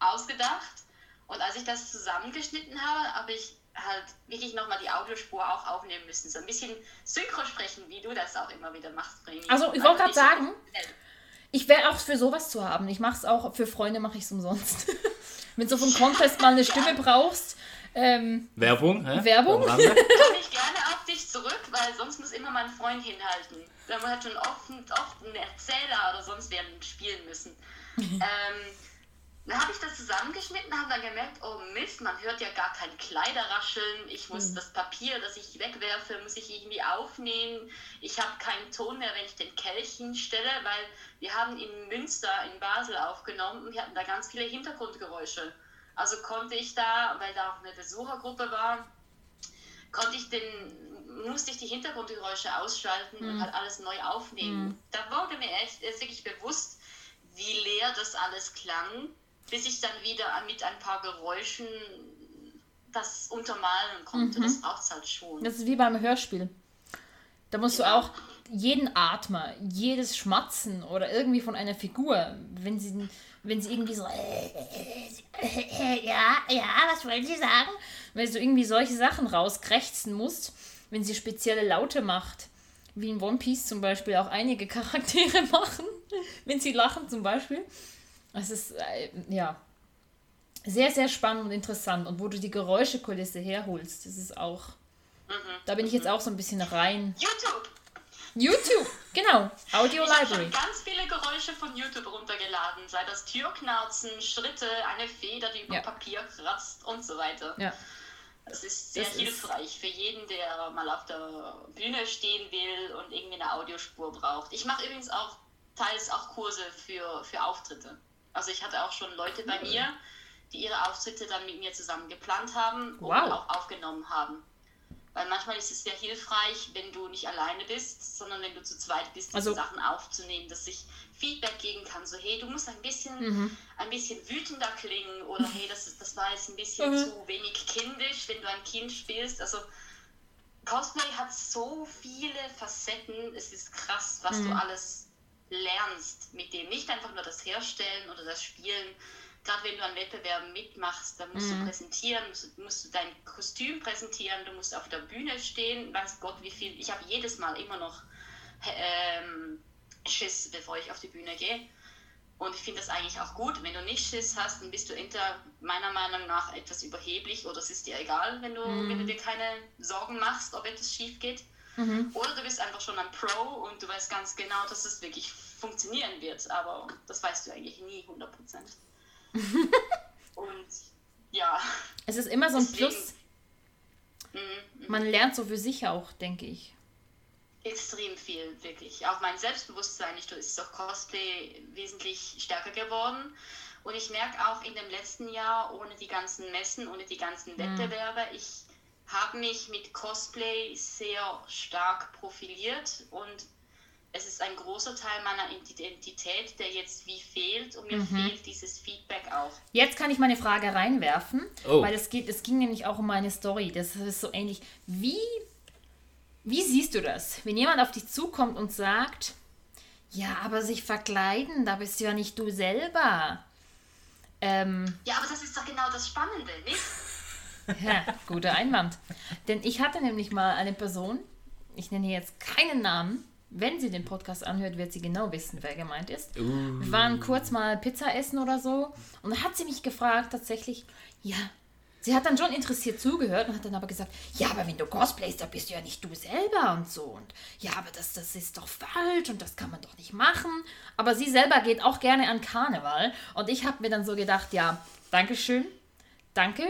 ausgedacht und als ich das zusammengeschnitten habe, habe ich halt wirklich nochmal die Audiospur auch aufnehmen müssen. So ein bisschen Synchro sprechen, wie du das auch immer wieder machst. Also, ich wollte gerade sagen. Ich wäre auch für sowas zu haben. Ich mache es auch, für Freunde mache ich es umsonst. [laughs] Wenn du so vom Contest mal eine Stimme brauchst, ähm, Werbung, hä? Werbung? [laughs] Komme ich gerne auf dich zurück, weil sonst muss immer mein Freund hinhalten. Da hat schon oft, oft einen Erzähler oder sonst wer spielen müssen. [laughs] ähm, dann habe ich das zusammengeschnitten, habe dann gemerkt, oh Mist, man hört ja gar kein Kleiderrascheln. Ich muss das Papier, das ich wegwerfe, muss ich irgendwie aufnehmen. Ich habe keinen Ton mehr, wenn ich den Kelch hinstelle, weil wir haben in Münster, in Basel aufgenommen und wir hatten da ganz viele Hintergrundgeräusche. Also konnte ich da, weil da auch eine Besuchergruppe war, konnte ich den, musste ich die Hintergrundgeräusche ausschalten und halt alles neu aufnehmen. Da wurde mir echt erst wirklich bewusst, wie leer das alles klang, bis ich dann wieder mit ein paar Geräuschen das untermalen konnte. Das braucht es halt schon. das ist wie beim Hörspiel. Da musst du auch jeden Atmer, jedes Schmatzen oder irgendwie von einer Figur, wenn sie, wenn sie irgendwie so, ja, ja, was wollen Sie sagen? Wenn du irgendwie solche Sachen rauskrächzen musst, wenn sie spezielle Laute macht, wie in One Piece zum Beispiel auch einige Charaktere [laughs] machen, wenn sie lachen zum Beispiel. Das ist, äh, ja, sehr, sehr spannend und interessant. Und wo du die Geräuschekulisse herholst, das ist auch, da bin ich jetzt auch so ein bisschen rein. YouTube! YouTube, genau, Audio Ich habe Library. schon ganz viele Geräusche von YouTube runtergeladen, sei das Türknarzen, Schritte, eine Feder, die über Ja. Papier kratzt und so weiter. Ja. Das ist sehr Das ist- hilfreich für jeden, der mal auf der Bühne stehen will und irgendwie eine Audiospur braucht. Ich mache übrigens auch teils auch Kurse für, für Auftritte. Also ich hatte auch schon Leute bei mir, die ihre Auftritte dann mit mir zusammen geplant haben und Wow. auch aufgenommen haben. Weil manchmal ist es sehr hilfreich, wenn du nicht alleine bist, sondern wenn du zu zweit bist, diese Also- Sachen aufzunehmen, dass ich Feedback geben kann. So, hey, du musst ein bisschen, Mhm. ein bisschen wütender klingen oder hey, das, ist, das war jetzt ein bisschen Mhm. zu wenig kindisch, wenn du ein Kind spielst. Also Cosplay hat so viele Facetten. Es ist krass, was Mhm. du alles lernst mit dem. Nicht einfach nur das Herstellen oder das Spielen. Gerade wenn du an Wettbewerben mitmachst, dann musst Mhm. du präsentieren, musst, musst du dein Kostüm präsentieren, du musst auf der Bühne stehen. Weiß Gott, wie viel. Ich habe jedes Mal immer noch ähm, Schiss, bevor ich auf die Bühne gehe. Und ich finde das eigentlich auch gut. Wenn du nicht Schiss hast, dann bist du entweder meiner Meinung nach etwas überheblich oder es ist dir egal, wenn du, wenn du dir keine Sorgen machst, ob etwas schief geht. Mhm. Oder du bist einfach schon ein Pro und du weißt ganz genau, dass es wirklich funktionieren wird. Aber das weißt du eigentlich nie 100%. [laughs] und ja. Es ist immer so ein Deswegen- Plus. Mhm. Man lernt so für sich auch, denke ich. Extrem viel, wirklich. Auch mein Selbstbewusstsein ist ist durch Cosplay wesentlich stärker geworden. Und ich merke auch in dem letzten Jahr, ohne die ganzen Messen, ohne die ganzen Wettbewerbe, ich habe mich mit Cosplay sehr stark profiliert und es ist ein großer Teil meiner Identität, der jetzt wie fehlt und mir mhm. fehlt dieses Feedback auch. Jetzt kann ich meine Frage reinwerfen, oh. weil es geht, es ging nämlich auch um meine Story. Das ist so ähnlich. Wie, wie siehst du das, wenn jemand auf dich zukommt und sagt, ja, aber sich verkleiden, da bist du ja nicht du selber. Ähm, ja, aber das ist doch genau das Spannende, nicht? Ja, guter Einwand. Denn ich hatte nämlich mal eine Person, ich nenne jetzt keinen Namen, wenn sie den Podcast anhört, wird sie genau wissen, wer gemeint ist. Uh. Wir waren kurz mal Pizza essen oder so und dann hat sie mich gefragt, tatsächlich, ja, sie hat dann schon interessiert zugehört und hat dann aber gesagt, ja, aber wenn du cosplayst, da bist du ja nicht du selber und so. Und ja, aber das, das ist doch falsch und das kann man doch nicht machen. Aber sie selber geht auch gerne an Karneval und ich habe mir dann so gedacht, ja, Dankeschön, danke.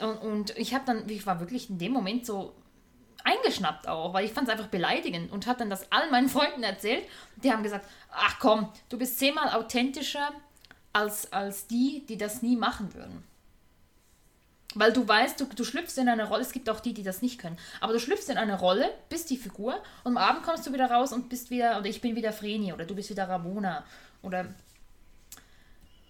Und, und ich habe dann, ich war wirklich in dem Moment so eingeschnappt auch, weil ich fand es einfach beleidigend und habe dann das all meinen Freunden erzählt. Die haben gesagt, ach komm, du bist zehnmal authentischer als, als die, die das nie machen würden. Weil du weißt, du, du schlüpfst in eine Rolle, es gibt auch die, die das nicht können, aber du schlüpfst in eine Rolle, bist die Figur und am Abend kommst du wieder raus und bist wieder, oder ich bin wieder Vreni oder du bist wieder Ramona oder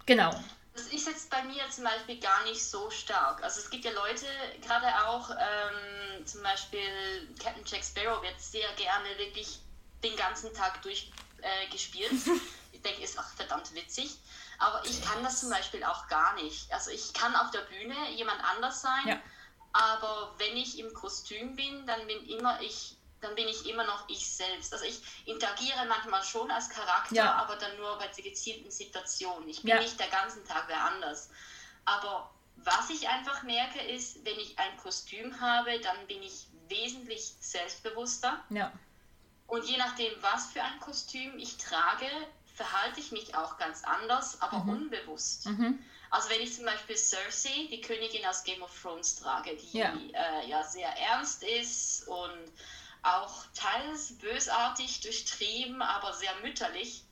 genau. Das ist jetzt bei mir zum Beispiel gar nicht so stark. Also es gibt ja Leute, gerade auch ähm, zum Beispiel Captain Jack Sparrow wird sehr gerne wirklich den ganzen Tag durchgespielt. Äh, [laughs] ich denke, ist auch verdammt witzig. Aber ich kann das zum Beispiel auch gar nicht. Also ich kann auf der Bühne jemand anders sein, ja. aber wenn ich im Kostüm bin, dann bin immer ich dann bin ich immer noch ich selbst. Also ich interagiere manchmal schon als Charakter, ja. aber dann nur bei gezielten Situationen. Ich bin ja. nicht der ganzen Tag wer anders. Aber was ich einfach merke, ist, wenn ich ein Kostüm habe, dann bin ich wesentlich selbstbewusster. Ja. Und je nachdem, was für ein Kostüm ich trage, verhalte ich mich auch ganz anders, aber mhm. unbewusst. Mhm. Also wenn ich zum Beispiel Cersei, die Königin aus Game of Thrones, trage, die ja, äh, ja sehr ernst ist und auch teils bösartig, durchtrieben, aber sehr mütterlich.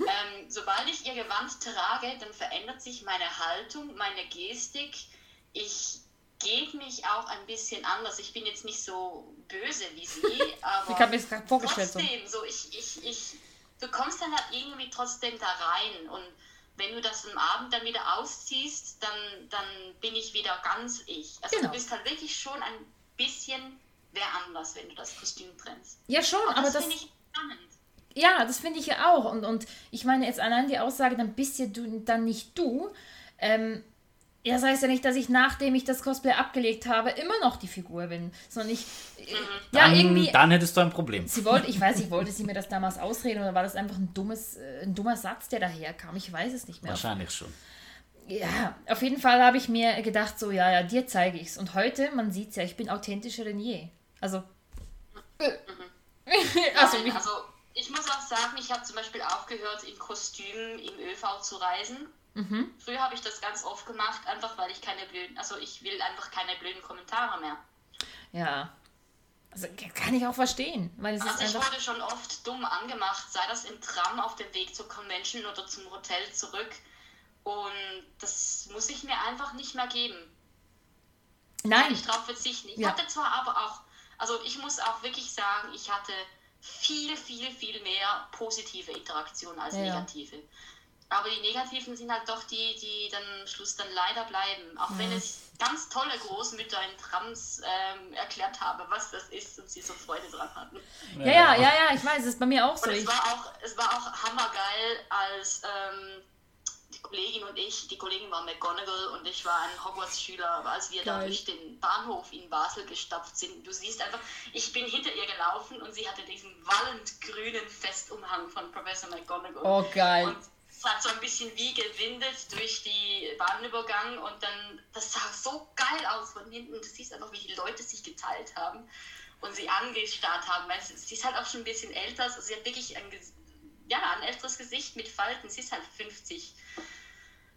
ähm, sobald ich ihr Gewand trage, dann verändert sich meine Haltung, meine Gestik. Ich gebe mich auch ein bisschen anders. Ich bin jetzt nicht so böse wie sie, [laughs] aber ich habe mir das gerade vorgestellt. Trotzdem, so ich, ich, ich, du kommst dann halt irgendwie trotzdem da rein und wenn du das am Abend dann wieder ausziehst, dann, dann bin ich wieder ganz ich. Also genau. du bist halt wirklich schon ein bisschen wäre anders, wenn du das Kostüm trennst. Ja, schon, aber, das, das finde ich spannend. Ja, das finde ich ja auch. Und, und ich meine jetzt allein die Aussage, dann bist ja du dann nicht du. Ähm, ja, das heißt ja nicht, dass ich, nachdem ich das Cosplay abgelegt habe, immer noch die Figur bin, sondern ich, äh, mhm. ja, dann, irgendwie... Dann hättest du ein Problem. Sie wollte, ich weiß nicht, wollte sie mir das damals ausreden oder war das einfach ein, dummes, äh, ein dummer Satz, der daherkam? Ich weiß es nicht mehr. Wahrscheinlich schon. Ja, auf jeden Fall habe ich mir gedacht, so, ja, ja, dir zeige ich es. Und heute, man sieht es ja, ich bin authentischer denn je. Also. Mhm. [laughs] also, Nein, also, ich muss auch sagen, ich habe zum Beispiel aufgehört, in Kostümen im ÖV zu reisen. Mhm. Früher habe ich das ganz oft gemacht, einfach weil ich keine blöden, also ich will einfach keine blöden Kommentare mehr. Ja. Also kann ich auch verstehen. Weil es also ist ich wurde schon oft dumm angemacht, sei das im Tram auf dem Weg zur Convention oder zum Hotel zurück. Und das muss ich mir einfach nicht mehr geben. Nein. Kann ich darauf verzichten. Ich ja. hatte zwar aber auch also ich muss auch wirklich sagen, ich hatte viel, viel, viel mehr positive Interaktionen als ja. negative. Aber die negativen sind halt doch die, die dann am Schluss dann leider bleiben. Auch ja. wenn es ganz tolle Großmütter in Trams ähm, erklärt habe, was das ist und sie so Freude dran hatten. Ja, ja, ja, ja, ich weiß, es ist bei mir auch so. Und es war auch, es war auch hammergeil, als ähm, Kollegin und ich, die Kollegin war McGonagall und ich war ein Hogwarts-Schüler, als wir Geil. da durch den Bahnhof in Basel gestapft sind. Du siehst einfach, ich bin hinter ihr gelaufen und sie hatte diesen wallend grünen Festumhang von Professor McGonagall. Oh, geil. Und es hat so ein bisschen wie gewindet durch die Bahnübergang und dann, das sah so geil aus von hinten. Du siehst einfach, wie die Leute sich geteilt haben und sie angestarrt haben. Sie ist halt auch schon ein bisschen älter, also sie hat wirklich ein ja, ein älteres Gesicht mit Falten. Sie ist halt 50.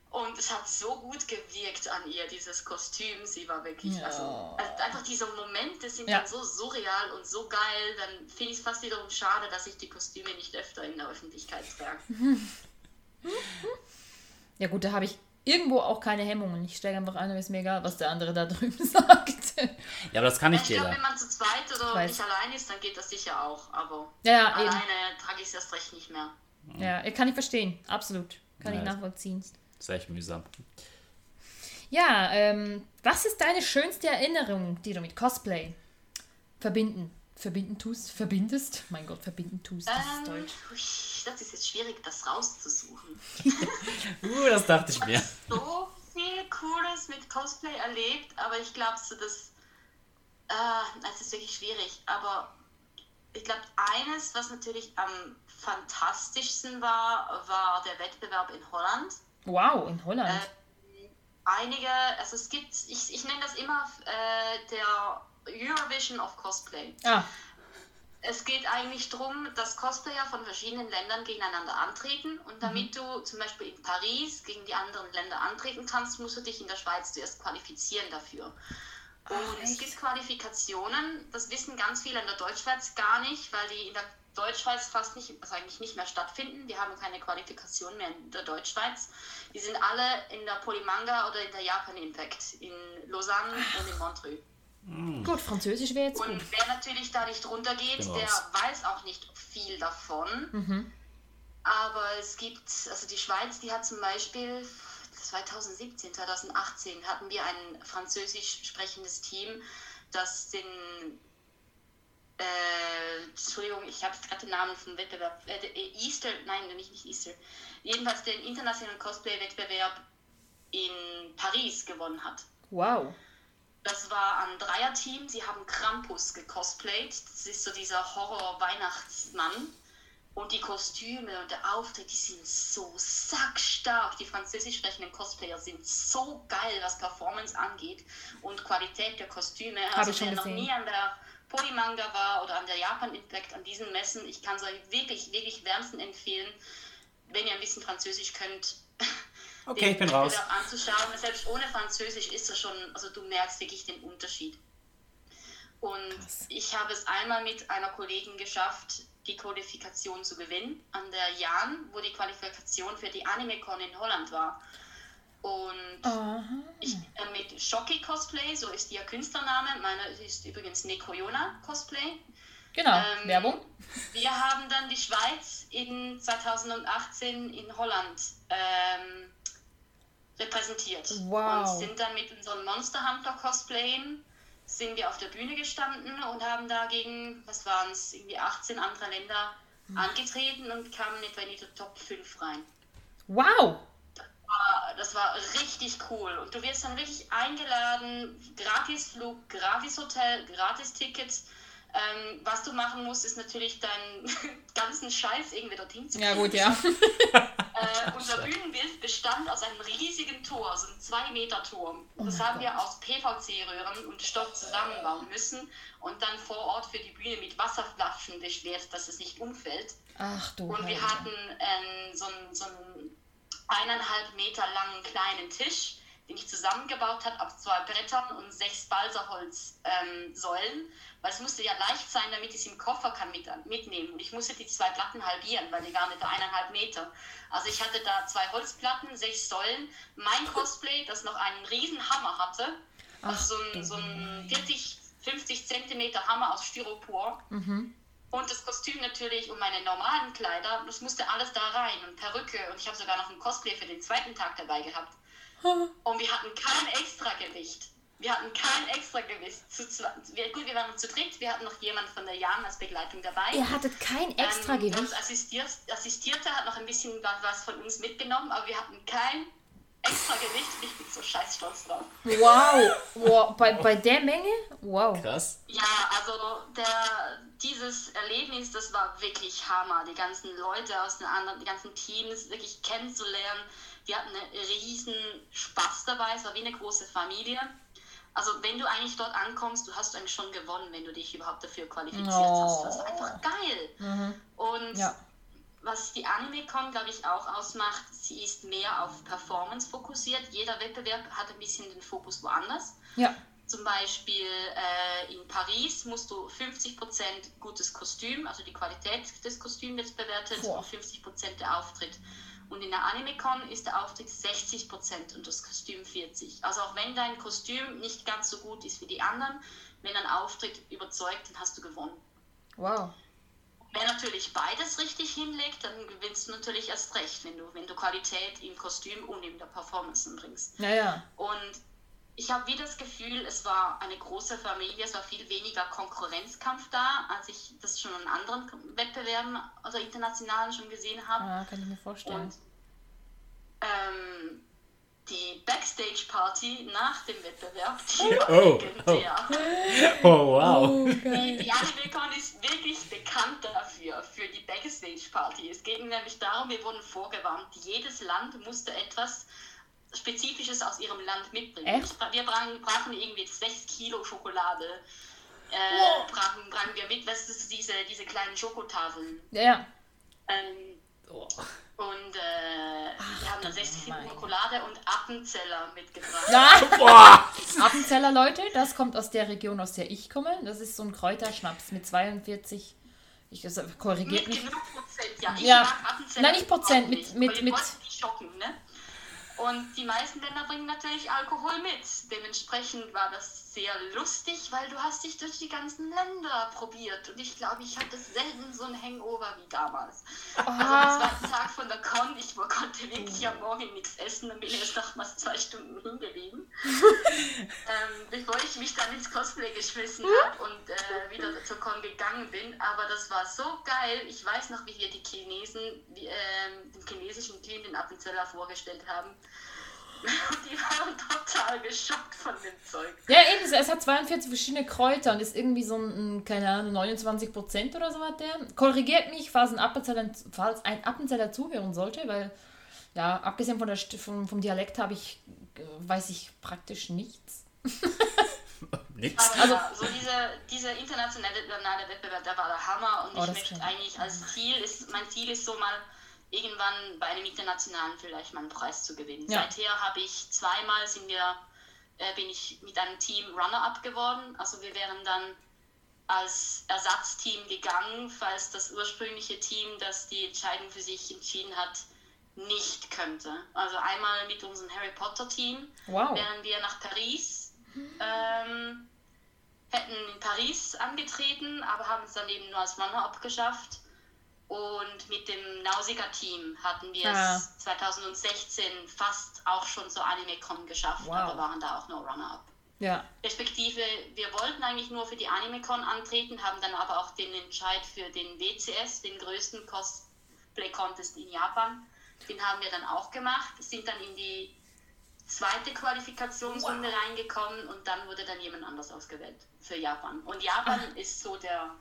Und es hat so gut gewirkt an ihr, dieses Kostüm. Sie war wirklich, ja. also, also, einfach diese Momente sind ja. dann so surreal und so geil. Dann finde ich es fast wiederum schade, dass ich die Kostüme nicht öfter in der Öffentlichkeit trage. [laughs] ja gut, da habe ich irgendwo auch keine Hemmungen. Ich steige einfach ein und ist mir egal, was der andere da [laughs] drüben sagt. Ja, aber das kann nicht Ich glaube, jeder. wenn man zu zweit oder nicht allein ist, dann geht das sicher auch. Aber Ja, ja, eben. alleine trage ich es erst recht nicht mehr. Ja, kann ich verstehen. Absolut. Kann Ja. ich nachvollziehen. Das ist echt mühsam. Ja, ähm, was ist deine schönste Erinnerung, die du mit Cosplay verbinden? Verbinden tust? Verbindest? Mein Gott, verbinden tust, das ist Ähm, Deutsch. ui, das ist jetzt schwierig, das rauszusuchen. [laughs] Uh, das dachte ich mir. so viel Cooles mit Cosplay erlebt, aber ich glaube, so das, äh, das ist wirklich schwierig. Aber ich glaube, eines, was natürlich am fantastischsten war, war der Wettbewerb in Holland. Wow, in Holland. Äh, Einige, also es gibt, ich, ich nenne das immer äh, der Eurovision of Cosplay. ah, Es geht eigentlich darum, dass Cosplayer von verschiedenen Ländern gegeneinander antreten und damit du zum Beispiel in Paris gegen die anderen Länder antreten kannst, musst du dich in der Schweiz zuerst qualifizieren dafür. Und Ach, es gibt Qualifikationen, das wissen ganz viele in der Deutschschweiz gar nicht, weil die in der Deutschschweiz fast nicht, also eigentlich nicht mehr stattfinden. Wir haben keine Qualifikation mehr in der Deutschschweiz. Die sind alle in der Polymanga oder in der Japan Impact, in Lausanne und in Montreux. Gut, Französisch wäre jetzt gut. Und wer natürlich da nicht runtergeht, Bin der weiß auch nicht viel davon. Mhm. Aber es gibt, also die Schweiz, die hat zum Beispiel 2017, 2018 hatten wir ein französisch sprechendes Team, das den, äh, Entschuldigung, ich habe gerade den Namen vom Wettbewerb, äh, der Easter, nein, nicht, nicht Easter, jedenfalls den internationalen Cosplay-Wettbewerb in Paris gewonnen hat. Wow. Das war ein Dreierteam. Sie haben Krampus gecosplayt. Das ist so dieser Horror-Weihnachtsmann. Und die Kostüme und der Auftritt, die sind so sackstark. Die französisch sprechenden Cosplayer sind so geil, was Performance angeht und Qualität der Kostüme. Also ich schon wer noch nie an der Polymanga war oder an der Japan Impact, an diesen Messen, ich kann es euch wirklich, wirklich wärmsten empfehlen, wenn ihr ein bisschen Französisch könnt, [laughs] Okay, ich bin raus. Anzuschauen. Selbst ohne Französisch ist das schon, also du merkst wirklich den Unterschied. Und Krass. ich habe es einmal mit einer Kollegin geschafft, die Qualifikation zu gewinnen an der Jan, wo die Qualifikation für die AnimeCon in Holland war. Und Aha. ich äh, mit Shocky Cosplay, so ist ihr Künstlername, meiner ist übrigens Nekroyona Cosplay. Genau, Ähm, Werbung. Wir haben dann die Schweiz in 2018 in Holland ähm, repräsentiert. Wow. Und sind dann mit unseren Monster Hunter Cosplayen sind wir auf der Bühne gestanden und haben da gegen, was waren es, irgendwie 18 andere Länder Hm. angetreten und kamen etwa in die Top 5 rein. Wow. Das war richtig cool. Und du wirst dann wirklich eingeladen, gratis Flug, gratis Hotel, gratis Tickets. Ähm, was du machen musst, ist natürlich deinen [laughs] ganzen Scheiß irgendwie dorthin zu Ja, kriegen. gut, ja. [laughs] Äh, [laughs] unser Bühnenbild bestand aus einem riesigen Tor, so einem 2-Meter-Turm. Oh das mein haben wir aus PVC-Röhren und Stoff zusammenbauen müssen und dann vor Ort für die Bühne mit Wasserflaschen beschwert, dass es nicht umfällt. Ach du Und wir hatten ähm, so einen so einen eineinhalb Meter langen kleinen Tisch, den ich zusammengebaut habe aus zwei Brettern und sechs Balsaholzsäulen, ähm, weil es musste ja leicht sein, damit ich es im Koffer kann mit, mitnehmen. Und ich musste die zwei Platten halbieren, weil die waren etwa eineinhalb Meter. Also ich hatte da zwei Holzplatten, sechs Säulen, mein Cosplay, das noch einen riesen Hammer hatte, also so ein, so ein meine. 40, 50 Zentimeter Hammer aus Styropor. Mhm. Und das Kostüm natürlich und meine normalen Kleider, das musste alles da rein und Perücke und ich habe sogar noch ein Cosplay für den zweiten Tag dabei gehabt. Und wir hatten kein Extragewicht. Wir hatten kein Extragewicht. Zu zweit. Wir, gut, wir waren zu dritt, wir hatten noch jemand von der Jan als Begleitung dabei. Ihr hattet kein Ähm, Extragewicht. das assistiert, Assistierte hat noch ein bisschen was, was von uns mitgenommen, aber wir hatten kein Extragewicht und ich bin so scheiß stolz drauf. Wow. wow. Bei, bei der Menge? Wow. Krass. Ja, also der, dieses Erlebnis, das war wirklich Hammer. Die ganzen Leute aus den anderen, die ganzen Teams wirklich kennenzulernen. Die hatten einen riesen Spaß dabei. Es war wie eine große Familie. Also wenn du eigentlich dort ankommst, du hast eigentlich schon gewonnen, wenn du dich überhaupt dafür qualifiziert hast. Das war einfach geil. Mhm. Und Ja. was die AnimeCon, glaube ich, auch ausmacht, sie ist mehr auf Performance fokussiert. Jeder Wettbewerb hat ein bisschen den Fokus woanders. Ja. zum Beispiel äh, in Paris musst du 50% gutes Kostüm, also die Qualität des Kostüms wird bewertet Boah. und 50% der Auftritt. Und in der AnimeCon ist der Auftritt 60% und das Kostüm 40%. Also auch wenn dein Kostüm nicht ganz so gut ist wie die anderen, wenn ein Auftritt überzeugt, dann hast du gewonnen. Wow. Wer natürlich beides richtig hinlegt, dann gewinnst du natürlich erst recht, wenn du, wenn du Qualität im Kostüm und in der Performance bringst. Naja. Und ich habe wieder das Gefühl, es war eine große Familie, es war viel weniger Konkurrenzkampf da, als ich das schon in anderen Wettbewerben oder internationalen schon gesehen habe. Ah, kann ich mir vorstellen. Und ähm, die Backstage-Party nach dem Wettbewerb, die war Oh, legendär. Oh, wow. Oh, Die, geil. die AnimeCon ist wirklich bekannt dafür, für die Backstage-Party. Es ging nämlich darum, wir wurden vorgewarnt, jedes Land musste etwas Spezifisches aus ihrem Land mitbringen. Echt? Wir brachen, brachen irgendwie 6 Kilo Schokolade. Äh, Wow. brachen, brachen wir mit, was ist diese, diese kleinen Schokotafeln. Ja, ja. Ähm, Oh. und äh, wir haben dann 60 Kilo. Schokolade und Appenzeller mitgebracht. Ja, [laughs] Boah. Appenzeller, Leute, das kommt aus der Region, aus der ich komme. Das ist so ein Kräuterschnaps mit 42. Ich also, korrigiert Mit mich. genug Prozent, ja. Ich Ja. mag Appenzeller Nein, nicht Prozent, mit- nicht, mit- mit- schocken, ne? Und die meisten Länder bringen natürlich Alkohol mit. Dementsprechend war das sehr lustig, weil du hast dich durch die ganzen Länder probiert. Und ich glaube, ich hatte selten so ein Hangover wie damals. Also am zweiten Tag von der Con, ich konnte wirklich am Morgen nichts essen und bin erst nochmals zwei Stunden hingeblieben. [laughs] ähm, bevor ich mich dann ins Cosplay geschmissen habe und äh, wieder zur Con gegangen bin. Aber das war so geil. Ich weiß noch, wie wir die Chinesen, wie, ähm, den chinesischen Team den Appenzeller vorgestellt haben. Und [laughs] die waren total geschockt von dem Zeug. ja, eben, es hat 42 verschiedene Kräuter und ist irgendwie so ein, ein, keine Ahnung, 29 Prozent oder so hat der. Korrigiert mich, falls ein Appenzeller, falls ein Appenzeller zuhören sollte, weil, ja, abgesehen von der, vom, vom Dialekt habe ich, äh, weiß ich praktisch nichts. [laughs] Nix. Aber Also- ja, so dieser, dieser internationale Wettbewerb, der war der Hammer und Oh, ich das möchte eigentlich als Ziel, ist, mein Ziel ist so mal irgendwann bei einem internationalen vielleicht mal einen Preis zu gewinnen. Ja. Seither habe ich zweimal sind wir, äh, bin ich mit einem Team Runner-Up geworden. Also wir wären dann als Ersatzteam gegangen, falls das ursprüngliche Team, das die Entscheidung für sich entschieden hat, nicht könnte. Also einmal mit unserem Harry Potter Team Wow. wären wir nach Paris, ähm, hätten in Paris angetreten, aber haben es dann eben nur als Runner-up geschafft. Und mit dem Nausicaa-Team hatten wir Ah. es 2016 fast auch schon zur Anime-Con geschafft, Wow. aber waren da auch nur Runner-up. Ja. Respektive, wir wollten eigentlich nur für die Anime-Con antreten, haben dann aber auch den Entscheid für den WCS, den größten Cosplay-Contest in Japan, den haben wir dann auch gemacht, sind dann in die zweite Qualifikationsrunde reingekommen und dann wurde dann jemand anders ausgewählt für Japan. Und Japan ist so der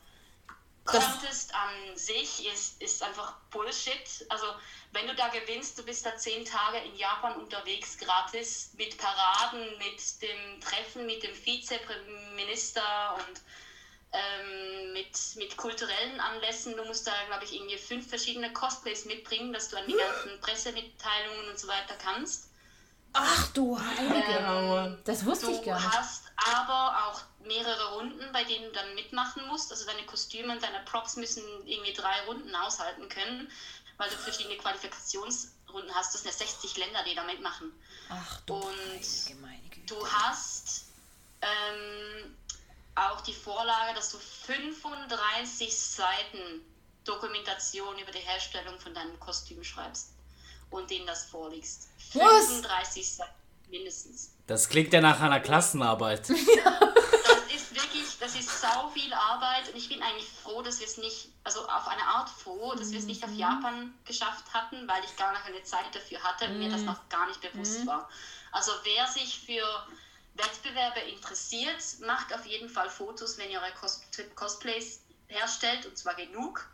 Contest an sich ist, ist einfach Bullshit. Also wenn du da gewinnst, du bist da zehn Tage in Japan unterwegs, gratis, mit Paraden, mit dem Treffen mit dem Vizeminister und ähm, mit, mit kulturellen Anlässen. Du musst da, glaube ich, irgendwie fünf verschiedene Cosplays mitbringen, dass du an die ganzen Pressemitteilungen und so weiter kannst. Ach du Heilige. Ähm, Das wusste Du ich gar nicht. hast aber auch mehrere Runden, bei denen du dann mitmachen musst. Also deine Kostüme und deine Props müssen irgendwie drei Runden aushalten können, weil du verschiedene Qualifikationsrunden hast. Das sind ja 60 Länder, die da mitmachen. Ach du Und. Du hast ähm, auch die Vorlage, dass du 35 Seiten Dokumentation über die Herstellung von deinem Kostüm schreibst und denen das vorliegst. Was? 35 Seiten mindestens. Das klingt ja nach einer Klassenarbeit. [laughs] Das ist wirklich, das ist sau viel Arbeit und ich bin eigentlich froh, dass wir es nicht, also auf eine Art froh, dass wir es nicht auf Japan geschafft hatten, weil ich gar keine Zeit dafür hatte und mir das noch gar nicht bewusst war. Also wer sich für Wettbewerbe interessiert, macht auf jeden Fall Fotos, wenn ihr eure Cos Cosplays herstellt und zwar genug.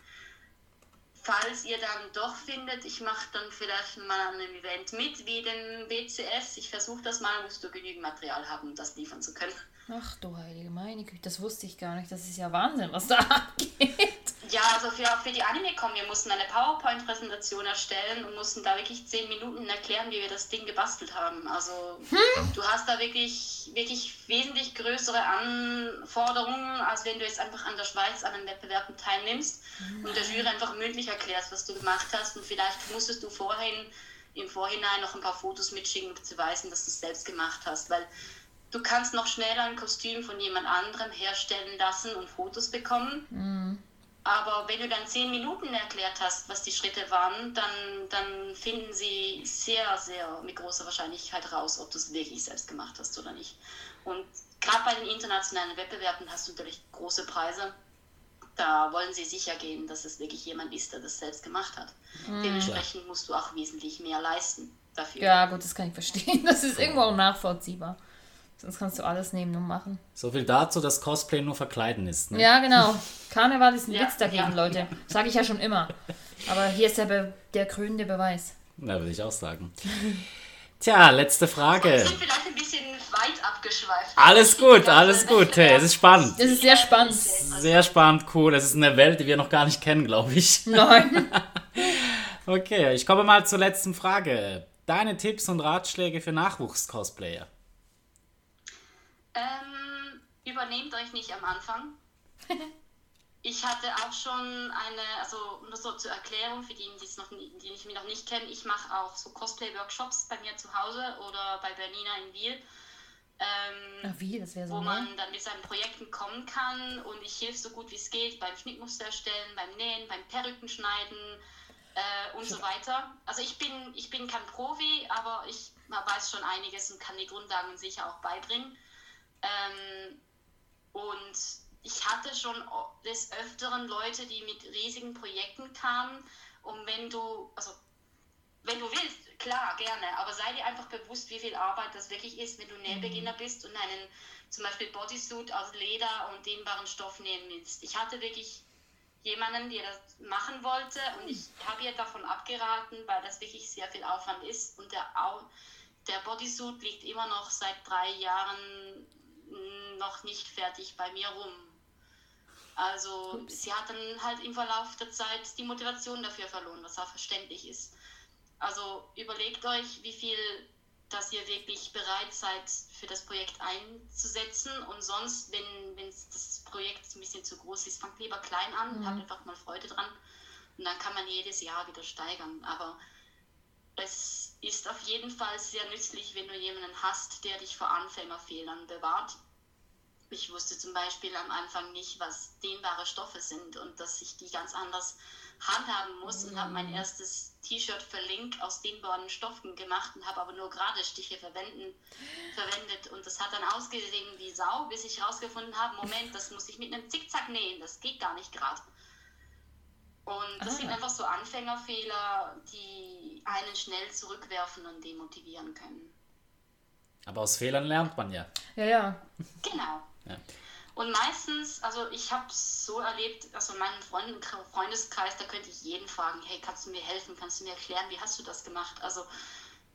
Falls ihr dann doch findet, ich mache dann vielleicht mal an einem Event mit, wie dem WCS. Ich versuche das mal, musst du genügend Material haben, um das liefern zu können. Ach du Heilige, meine Güte, das wusste ich gar nicht. Das ist ja Wahnsinn, was da [laughs] abgeht. Ja, also für, für die Anime-Com, wir mussten eine PowerPoint-Präsentation erstellen und mussten da wirklich zehn Minuten erklären, wie wir das Ding gebastelt haben. Also hm? du hast da wirklich, wirklich wesentlich größere Anforderungen, als wenn du jetzt einfach an der Schweiz an den Wettbewerben teilnimmst hm. und der Jury einfach mündlich erklärst, was du gemacht hast. Und vielleicht musstest du vorhin im Vorhinein noch ein paar Fotos mitschicken, um zu weisen, dass du es selbst gemacht hast. Weil du kannst noch schneller ein Kostüm von jemand anderem herstellen lassen und Fotos bekommen. Mhm. Aber wenn du dann zehn Minuten erklärt hast, was die Schritte waren, dann, dann finden sie sehr, sehr mit großer Wahrscheinlichkeit raus, ob du es wirklich selbst gemacht hast oder nicht. Und gerade bei den internationalen Wettbewerben hast du natürlich große Preise. Da wollen sie sicher gehen, dass es wirklich jemand ist, der das selbst gemacht hat. Mhm. Dementsprechend musst du auch wesentlich mehr leisten dafür. Ja, gut, das kann ich verstehen. Das ist irgendwo auch nachvollziehbar. Sonst kannst du alles nehmen und machen. So viel dazu, dass Cosplay nur verkleiden ist. Ne? Ja, genau. [laughs] Karneval ist ein ja, Witz dagegen, ja. Leute. Sage ich ja schon immer. Aber hier ist der, Be der krönende Beweis. Na, würde ich auch sagen. Tja, letzte Frage. Wir sind vielleicht ein bisschen weit abgeschweift. Alles gut, alles gut. Hey, es ist spannend. Es ist sehr spannend. Sehr spannend, cool. Es ist eine Welt, die wir noch gar nicht kennen, glaube ich. Nein. [laughs] okay, ich komme mal zur letzten Frage. Deine Tipps und Ratschläge für Nachwuchs-Cosplayer? Ähm, übernehmt euch nicht am Anfang. [laughs] ich hatte auch schon eine, also nur so zur Erklärung für die, die, noch, die mich noch nicht kennen, ich mache auch so Cosplay-Workshops bei mir zu Hause oder bei Bernina in Wiel. Ähm, Ach, wie? Das so wo man dann mit seinen Projekten kommen kann und ich helfe so gut wie es geht beim Schnittmuster erstellen, beim Nähen, beim Perücken schneiden äh, und so weiter. Also ich bin, ich bin kein Profi, aber ich weiß schon einiges und kann die Grundlagen sicher auch beibringen. Ähm, und ich hatte schon des Öfteren Leute, die mit riesigen Projekten kamen. Und wenn du, also wenn du willst, klar, gerne, aber sei dir einfach bewusst, wie viel Arbeit das wirklich ist, wenn du Nähbeginner mhm. bist und einen zum Beispiel Bodysuit aus Leder und dehnbaren Stoff nehmen willst. Ich hatte wirklich jemanden, der das machen wollte und ich habe ihr davon abgeraten, weil das wirklich sehr viel Aufwand ist und der, der Bodysuit liegt immer noch seit drei Jahren noch nicht fertig bei mir rum. Also Ups. sie hat dann halt im Verlauf der Zeit die Motivation dafür verloren, was auch verständlich ist. Also überlegt euch, wie viel dass ihr wirklich bereit seid, für das Projekt einzusetzen. Und sonst, wenn, wenn das Projekt ein bisschen zu groß ist, fangt lieber klein an, mhm. habt einfach mal Freude dran. Und dann kann man jedes Jahr wieder steigern. Aber es ist auf jeden Fall sehr nützlich, wenn du jemanden hast, der dich vor Anfängerfehlern bewahrt. Ich wusste zum Beispiel am Anfang nicht, was dehnbare Stoffe sind und dass ich die ganz anders handhaben muss mhm. und habe mein erstes T-Shirt für Link aus dehnbaren Stoffen gemacht und habe aber nur gerade Stiche verwenden, verwendet und das hat dann ausgesehen wie Sau, bis ich herausgefunden habe, Moment, das muss ich mit einem Zickzack nähen, das geht gar nicht gerade. Und das ah. sind einfach so Anfängerfehler, die einen schnell zurückwerfen und demotivieren können. Aber aus Fehlern lernt man ja. Ja, ja. Genau. Ja. Und meistens, also ich habe es so erlebt, also in meinem Freund Freundeskreis, da könnte ich jeden fragen, hey, kannst du mir helfen, kannst du mir erklären, wie hast du das gemacht? Also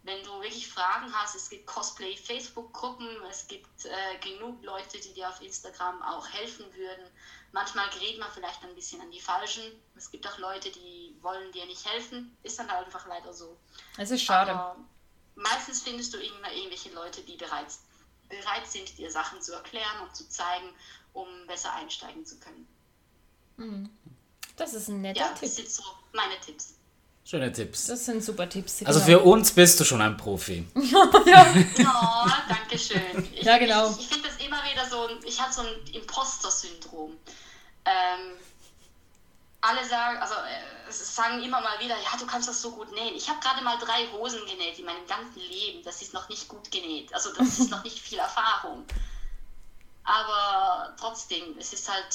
wenn du wirklich Fragen hast, es gibt Cosplay-Facebook-Gruppen, es gibt äh, genug Leute, die dir auf Instagram auch helfen würden. Manchmal gerät man vielleicht ein bisschen an die Falschen. Es gibt auch Leute, die wollen dir nicht helfen. Ist dann halt einfach leider so. Es ist schade. Aber meistens findest du immer irgendwelche Leute, die bereits bereit sind, dir Sachen zu erklären und zu zeigen, um besser einsteigen zu können. Mhm. Das ist ein netter ja, Tipp. Das sind so meine Tipps. Schöne Tipps. Das sind super Tipps. Also für uns bist du schon ein Profi. [laughs] ja. [laughs] Oh, danke schön. Ich, ja, genau. Ich, ich finde das immer wieder so, ich habe so ein Imposter-Syndrom. Ähm, alle sagen, also äh, sagen immer mal wieder, ja, du kannst das so gut nähen. Ich habe gerade mal drei Hosen genäht in meinem ganzen Leben. Das ist noch nicht gut genäht. Also das ist noch nicht viel Erfahrung. Aber trotzdem, es ist halt,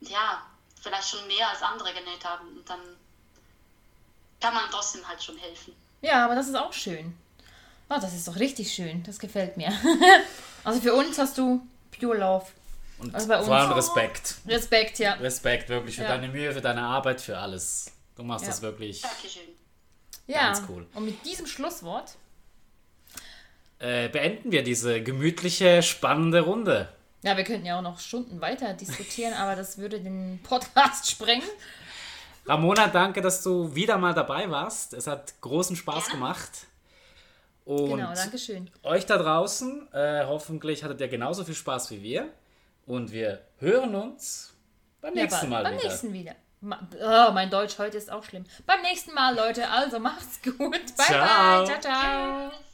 ja, vielleicht schon mehr als andere genäht haben. Und dann kann man trotzdem halt schon helfen. Ja, aber das ist auch schön. Oh, das ist doch richtig schön. Das gefällt mir. [laughs] also für uns hast du Pure Love. Und also vor allem Respekt. Respekt, ja. Respekt wirklich für ja. deine Mühe, für deine Arbeit, für alles. Du machst ja. das wirklich. Dankeschön. Ja, ganz cool. Und mit diesem Schlusswort äh, beenden wir diese gemütliche, spannende Runde. Ja, wir könnten ja auch noch Stunden weiter diskutieren, aber das würde den Podcast [laughs] sprengen. Ramona, danke, dass du wieder mal dabei warst. Es hat großen Spaß Gerne. gemacht. Und Genau, danke schön. euch da draußen, äh, hoffentlich hattet ihr genauso viel Spaß wie wir. Und wir hören uns beim Ja, nächsten beim, Mal beim wieder. nächsten wieder. Oh, mein Deutsch heute ist auch schlimm. Beim nächsten Mal, Leute. Also macht's gut. Bye, Ciao. bye. Ciao, ciao.